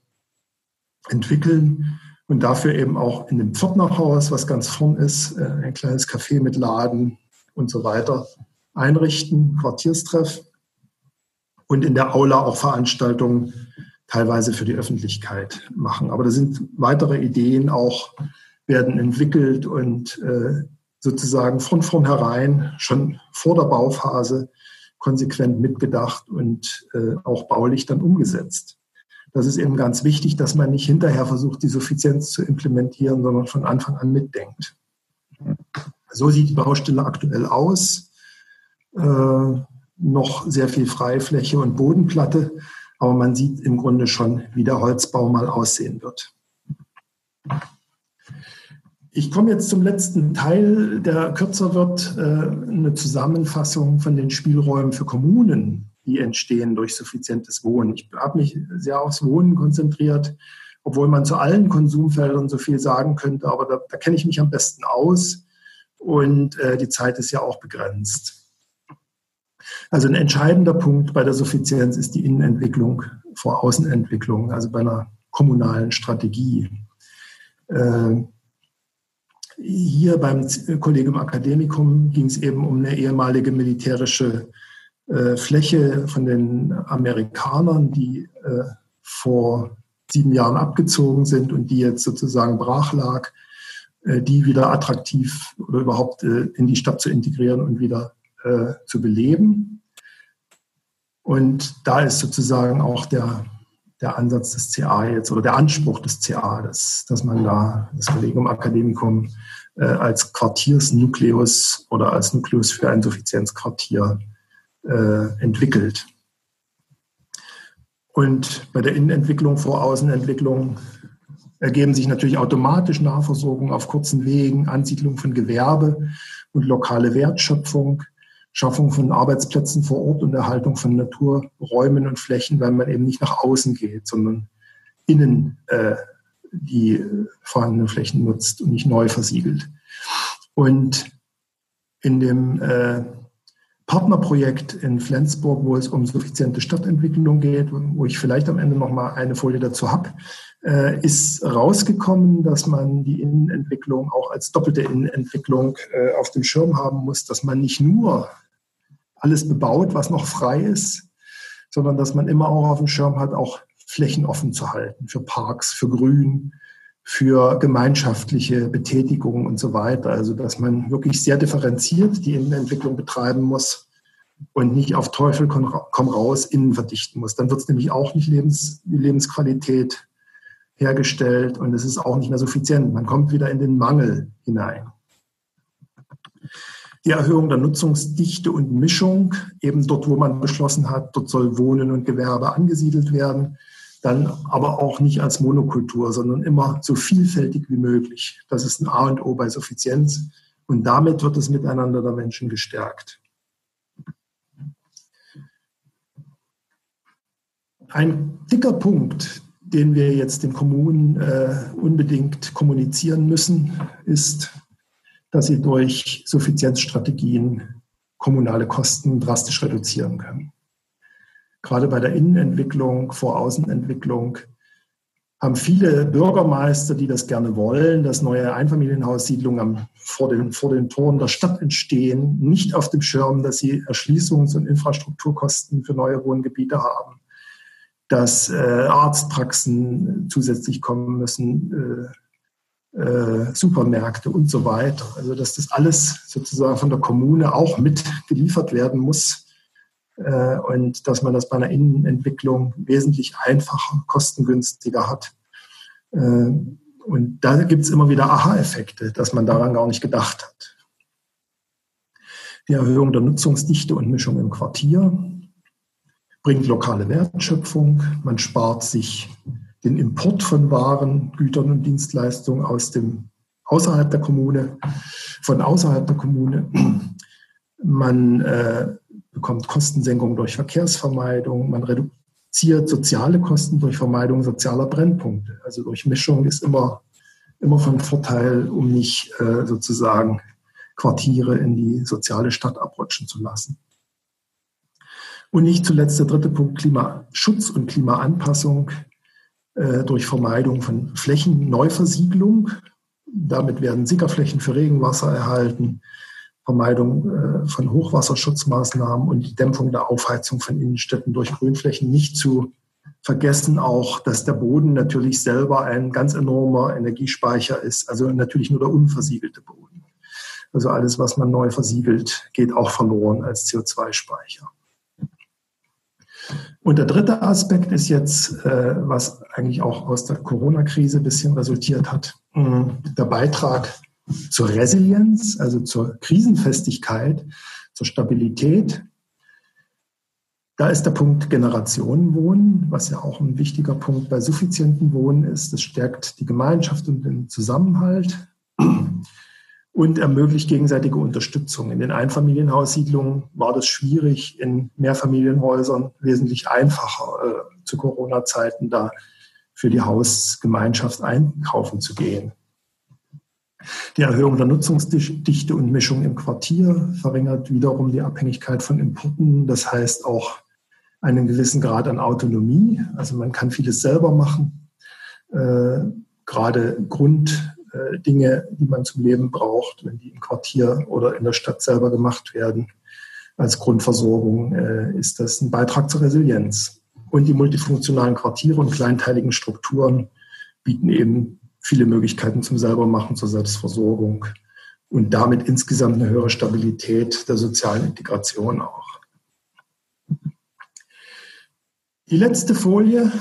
entwickeln und dafür eben auch in dem Pförtnerhaus, was ganz vorn ist, ein kleines Café mit Laden und so weiter, einrichten, Quartierstreff und in der Aula auch Veranstaltungen teilweise für die Öffentlichkeit machen. Aber da sind weitere Ideen auch, werden entwickelt und äh, sozusagen von vornherein, schon vor der Bauphase, konsequent mitgedacht und äh, auch baulich dann umgesetzt. Das ist eben ganz wichtig, dass man nicht hinterher versucht, die Suffizienz zu implementieren, sondern von Anfang an mitdenkt. So sieht die Baustelle aktuell aus äh, noch sehr viel Freifläche und Bodenplatte, aber man sieht im Grunde schon, wie der Holzbau mal aussehen wird. Ich komme jetzt zum letzten Teil, der kürzer wird, äh, eine Zusammenfassung von den Spielräumen für Kommunen, die entstehen durch suffizientes Wohnen. Ich habe mich sehr aufs Wohnen konzentriert, obwohl man zu allen Konsumfeldern so viel sagen könnte, aber da, da kenne ich mich am besten aus und äh, die Zeit ist ja auch begrenzt. Also ein entscheidender Punkt bei der Suffizienz ist die Innenentwicklung vor Außenentwicklung, also bei einer kommunalen Strategie. Äh, hier beim Kollegium Academicum ging es eben um eine ehemalige militärische äh, Fläche von den Amerikanern, die äh, vor sieben Jahren abgezogen sind und die jetzt sozusagen brach lag, äh, die wieder attraktiv oder überhaupt in die Stadt zu integrieren und wieder zu beleben. Und da ist sozusagen auch der, der Ansatz des CA jetzt oder der Anspruch des CA, dass, dass man da das Kollegium Academicum äh, als Quartiersnukleus oder als Nukleus für ein Suffizienzquartier äh, entwickelt. Und bei der Innenentwicklung vor Außenentwicklung ergeben sich natürlich automatisch Nahversorgung auf kurzen Wegen, Ansiedlung von Gewerbe und lokale Wertschöpfung, Schaffung von Arbeitsplätzen vor Ort und Erhaltung von Naturräumen und Flächen, weil man eben nicht nach außen geht, sondern innen äh, die vorhandenen Flächen nutzt und nicht neu versiegelt. Und in dem äh, Partnerprojekt in Flensburg, wo es um suffiziente Stadtentwicklung geht, wo ich vielleicht am Ende noch mal eine Folie dazu habe, äh, ist rausgekommen, dass man die Innenentwicklung auch als doppelte Innenentwicklung äh, auf dem Schirm haben muss, dass man nicht nur alles bebaut, was noch frei ist, sondern dass man immer auch auf dem Schirm hat, auch Flächen offen zu halten für Parks, für Grün, für gemeinschaftliche Betätigung und so weiter. Also dass man wirklich sehr differenziert die Innenentwicklung betreiben muss und nicht auf Teufel komm raus innen verdichten muss. Dann wird es nämlich auch nicht Lebens, Lebensqualität hergestellt und es ist auch nicht mehr suffizient. Man kommt wieder in den Mangel hinein. Die Erhöhung der Nutzungsdichte und Mischung, eben dort, wo man beschlossen hat, dort soll Wohnen und Gewerbe angesiedelt werden dann aber auch nicht als Monokultur, sondern immer so vielfältig wie möglich. Das ist ein A und O bei Suffizienz und damit wird das Miteinander der Menschen gestärkt. Ein dicker Punkt, den wir jetzt den Kommunen äh, unbedingt kommunizieren müssen, ist, dass sie durch Suffizienzstrategien kommunale Kosten drastisch reduzieren können. Gerade bei der Innenentwicklung, vor Außenentwicklung, haben viele Bürgermeister, die das gerne wollen, dass neue Einfamilienhaussiedlungen vor den, vor den Toren der Stadt entstehen, nicht auf dem Schirm, dass sie Erschließungs- und Infrastrukturkosten für neue Wohngebiete haben, dass äh, Arztpraxen zusätzlich kommen müssen, äh, äh, Supermärkte und so weiter. Also dass das alles sozusagen von der Kommune auch mitgeliefert werden muss äh, und dass man das bei einer Innenentwicklung wesentlich einfacher, kostengünstiger hat. Äh, und da gibt es immer wieder Aha-Effekte, dass man daran gar nicht gedacht hat. Die Erhöhung der Nutzungsdichte und Mischung im Quartier bringt lokale Wertschöpfung. Man spart sich den Import von Waren, Gütern und Dienstleistungen aus dem außerhalb der Kommune, von außerhalb der Kommune. Man äh, bekommt Kostensenkung durch Verkehrsvermeidung, man reduziert soziale Kosten durch Vermeidung sozialer Brennpunkte. Also durch Mischung ist immer, immer von Vorteil, um nicht äh, sozusagen Quartiere in die soziale Stadt abrutschen zu lassen. Und nicht zuletzt der dritte Punkt, Klimaschutz und Klimaanpassung äh, durch Vermeidung von Flächenneuversiegelung. Damit werden Sickerflächen für Regenwasser erhalten. Vermeidung äh, von Hochwasserschutzmaßnahmen und die Dämpfung der Aufheizung von Innenstädten durch Grünflächen nicht zu vergessen auch, dass der Boden natürlich selber ein ganz enormer Energiespeicher ist, also natürlich nur der unversiegelte Boden. Also alles, was man neu versiegelt, geht auch verloren als CO2-Speicher. Und der dritte Aspekt ist jetzt, äh, was eigentlich auch aus der Corona-Krise ein bisschen resultiert hat, der Beitrag zur Resilienz, also zur Krisenfestigkeit, zur Stabilität. Da ist der Punkt Generationenwohnen, was ja auch ein wichtiger Punkt bei suffizienten Wohnen ist. Das stärkt die Gemeinschaft und den Zusammenhalt. Und ermöglicht gegenseitige Unterstützung. In den Einfamilienhaussiedlungen war das schwierig, in Mehrfamilienhäusern wesentlich einfacher äh, zu Corona-Zeiten da für die Hausgemeinschaft einkaufen zu gehen. Die Erhöhung der Nutzungsdichte und Mischung im Quartier verringert wiederum die Abhängigkeit von Importen. Das heißt auch einen gewissen Grad an Autonomie. Also man kann vieles selber machen. Äh, gerade Grunddinge, die man zum Leben braucht, wenn die im Quartier oder in der Stadt selber gemacht werden, als Grundversorgung, äh, ist das ein Beitrag zur Resilienz. Und die multifunktionalen Quartiere und kleinteiligen Strukturen bieten eben viele Möglichkeiten zum Selbermachen, zur Selbstversorgung und damit insgesamt eine höhere Stabilität der sozialen Integration auch. Die letzte Folie,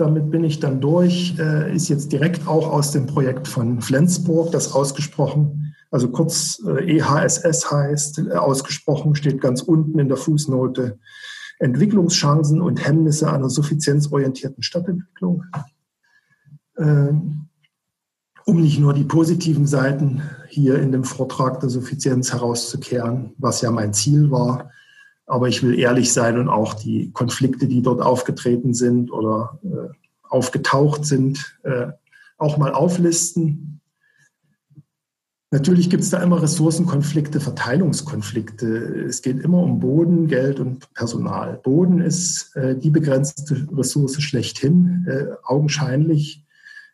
damit bin ich dann durch, äh, ist jetzt direkt auch aus dem Projekt von Flensburg, das ausgesprochen, also kurz EHSS e heißt, äh, ausgesprochen steht ganz unten in der Fußnote Entwicklungschancen und Hemmnisse einer suffizienzorientierten Stadtentwicklung. Ähm, um nicht nur die positiven Seiten hier in dem Vortrag der Suffizienz herauszukehren, was ja mein Ziel war, aber ich will ehrlich sein und auch die Konflikte, die dort aufgetreten sind oder äh, aufgetaucht sind, äh, auch mal auflisten. Natürlich gibt es da immer Ressourcenkonflikte, Verteilungskonflikte. Es geht immer um Boden, Geld und Personal. Boden ist äh, die begrenzte Ressource schlechthin, äh, augenscheinlich.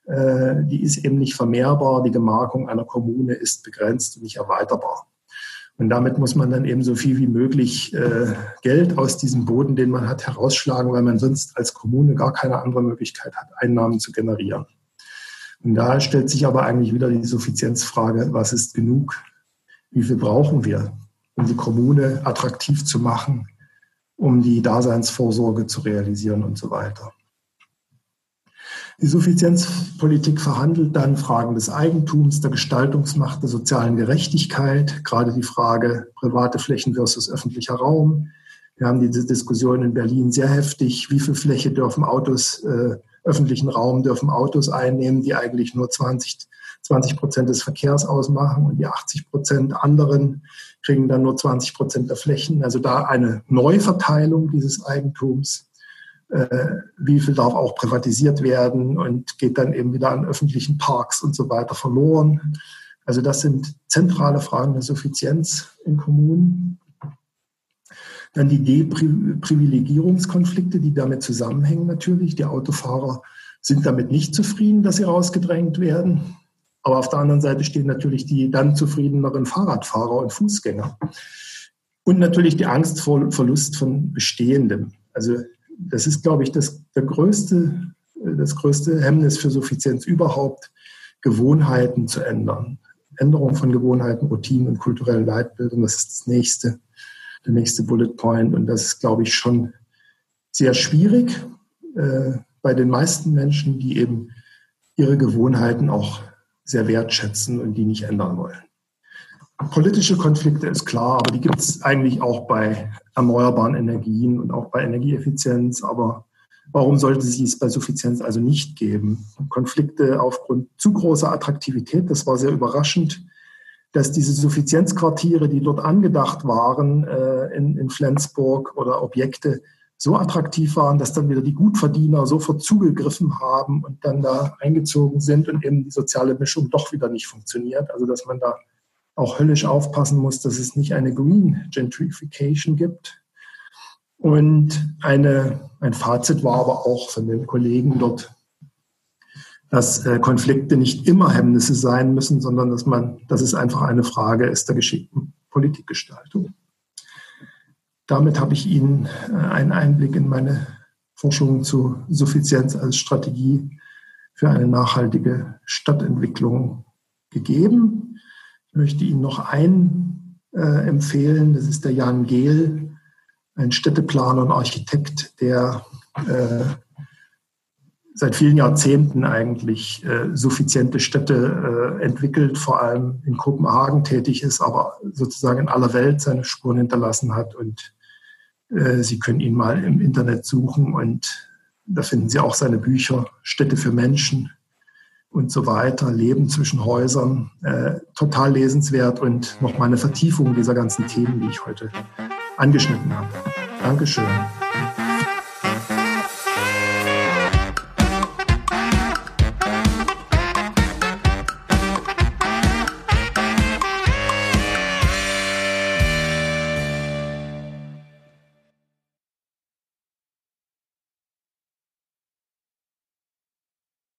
Äh, die ist eben nicht vermehrbar. Die Gemarkung einer Kommune ist begrenzt und nicht erweiterbar. Und damit muss man dann eben so viel wie möglich äh, Geld aus diesem Boden, den man hat, herausschlagen, weil man sonst als Kommune gar keine andere Möglichkeit hat, Einnahmen zu generieren. Und da stellt sich aber eigentlich wieder die Suffizienzfrage, was ist genug? Wie viel brauchen wir, um die Kommune attraktiv zu machen, um die Daseinsvorsorge zu realisieren und so weiter. Die Suffizienzpolitik verhandelt dann Fragen des Eigentums, der Gestaltungsmacht, der sozialen Gerechtigkeit, gerade die Frage private Flächen versus öffentlicher Raum. Wir haben diese Diskussion in Berlin sehr heftig. Wie viel Fläche dürfen Autos äh, öffentlichen Raum dürfen Autos einnehmen, die eigentlich nur 20, 20 Prozent des Verkehrs ausmachen und die 80 Prozent anderen kriegen dann nur 20 Prozent der Flächen. Also da eine Neuverteilung dieses Eigentums. Äh, wie viel darf auch privatisiert werden und geht dann eben wieder an öffentlichen Parks und so weiter verloren. Also das sind zentrale Fragen der Suffizienz in Kommunen. Dann die Deprivilegierungskonflikte, die damit zusammenhängen natürlich. Die Autofahrer sind damit nicht zufrieden, dass sie rausgedrängt werden. Aber auf der anderen Seite stehen natürlich die dann zufriedeneren Fahrradfahrer und Fußgänger. Und natürlich die Angst vor Verlust von Bestehendem. Also das ist, glaube ich, das, der größte, das größte Hemmnis für Suffizienz überhaupt, Gewohnheiten zu ändern. Änderung von Gewohnheiten, Routinen und kulturellen Leitbildern, das ist das nächste der nächste Bullet Point. Und das ist, glaube ich, schon sehr schwierig äh, bei den meisten Menschen, die eben ihre Gewohnheiten auch sehr wertschätzen und die nicht ändern wollen. Politische Konflikte ist klar, aber die gibt es eigentlich auch bei erneuerbaren Energien und auch bei Energieeffizienz. Aber warum sollte sie es bei Suffizienz also nicht geben? Konflikte aufgrund zu großer Attraktivität, das war sehr überraschend dass diese Suffizienzquartiere, die dort angedacht waren äh, in, in Flensburg oder Objekte, so attraktiv waren, dass dann wieder die Gutverdiener sofort zugegriffen haben und dann da eingezogen sind und eben die soziale Mischung doch wieder nicht funktioniert. Also dass man da auch höllisch aufpassen muss, dass es nicht eine Green Gentrification gibt. Und eine, ein Fazit war aber auch von den Kollegen dort dass äh, Konflikte nicht immer Hemmnisse sein müssen, sondern dass man, dass es einfach eine Frage ist der geschickten Politikgestaltung. Damit habe ich Ihnen äh, einen Einblick in meine Forschung zu Suffizienz als Strategie für eine nachhaltige Stadtentwicklung gegeben. Ich möchte Ihnen noch einen äh, empfehlen, das ist der Jan Gehl, ein Städteplaner und Architekt, der äh, seit vielen Jahrzehnten eigentlich äh, suffiziente Städte äh, entwickelt, vor allem in Kopenhagen tätig ist, aber sozusagen in aller Welt seine Spuren hinterlassen hat. Und äh, Sie können ihn mal im Internet suchen und da finden Sie auch seine Bücher Städte für Menschen und so weiter, Leben zwischen Häusern, äh, total lesenswert und nochmal eine Vertiefung dieser ganzen Themen, die ich heute angeschnitten habe. Dankeschön.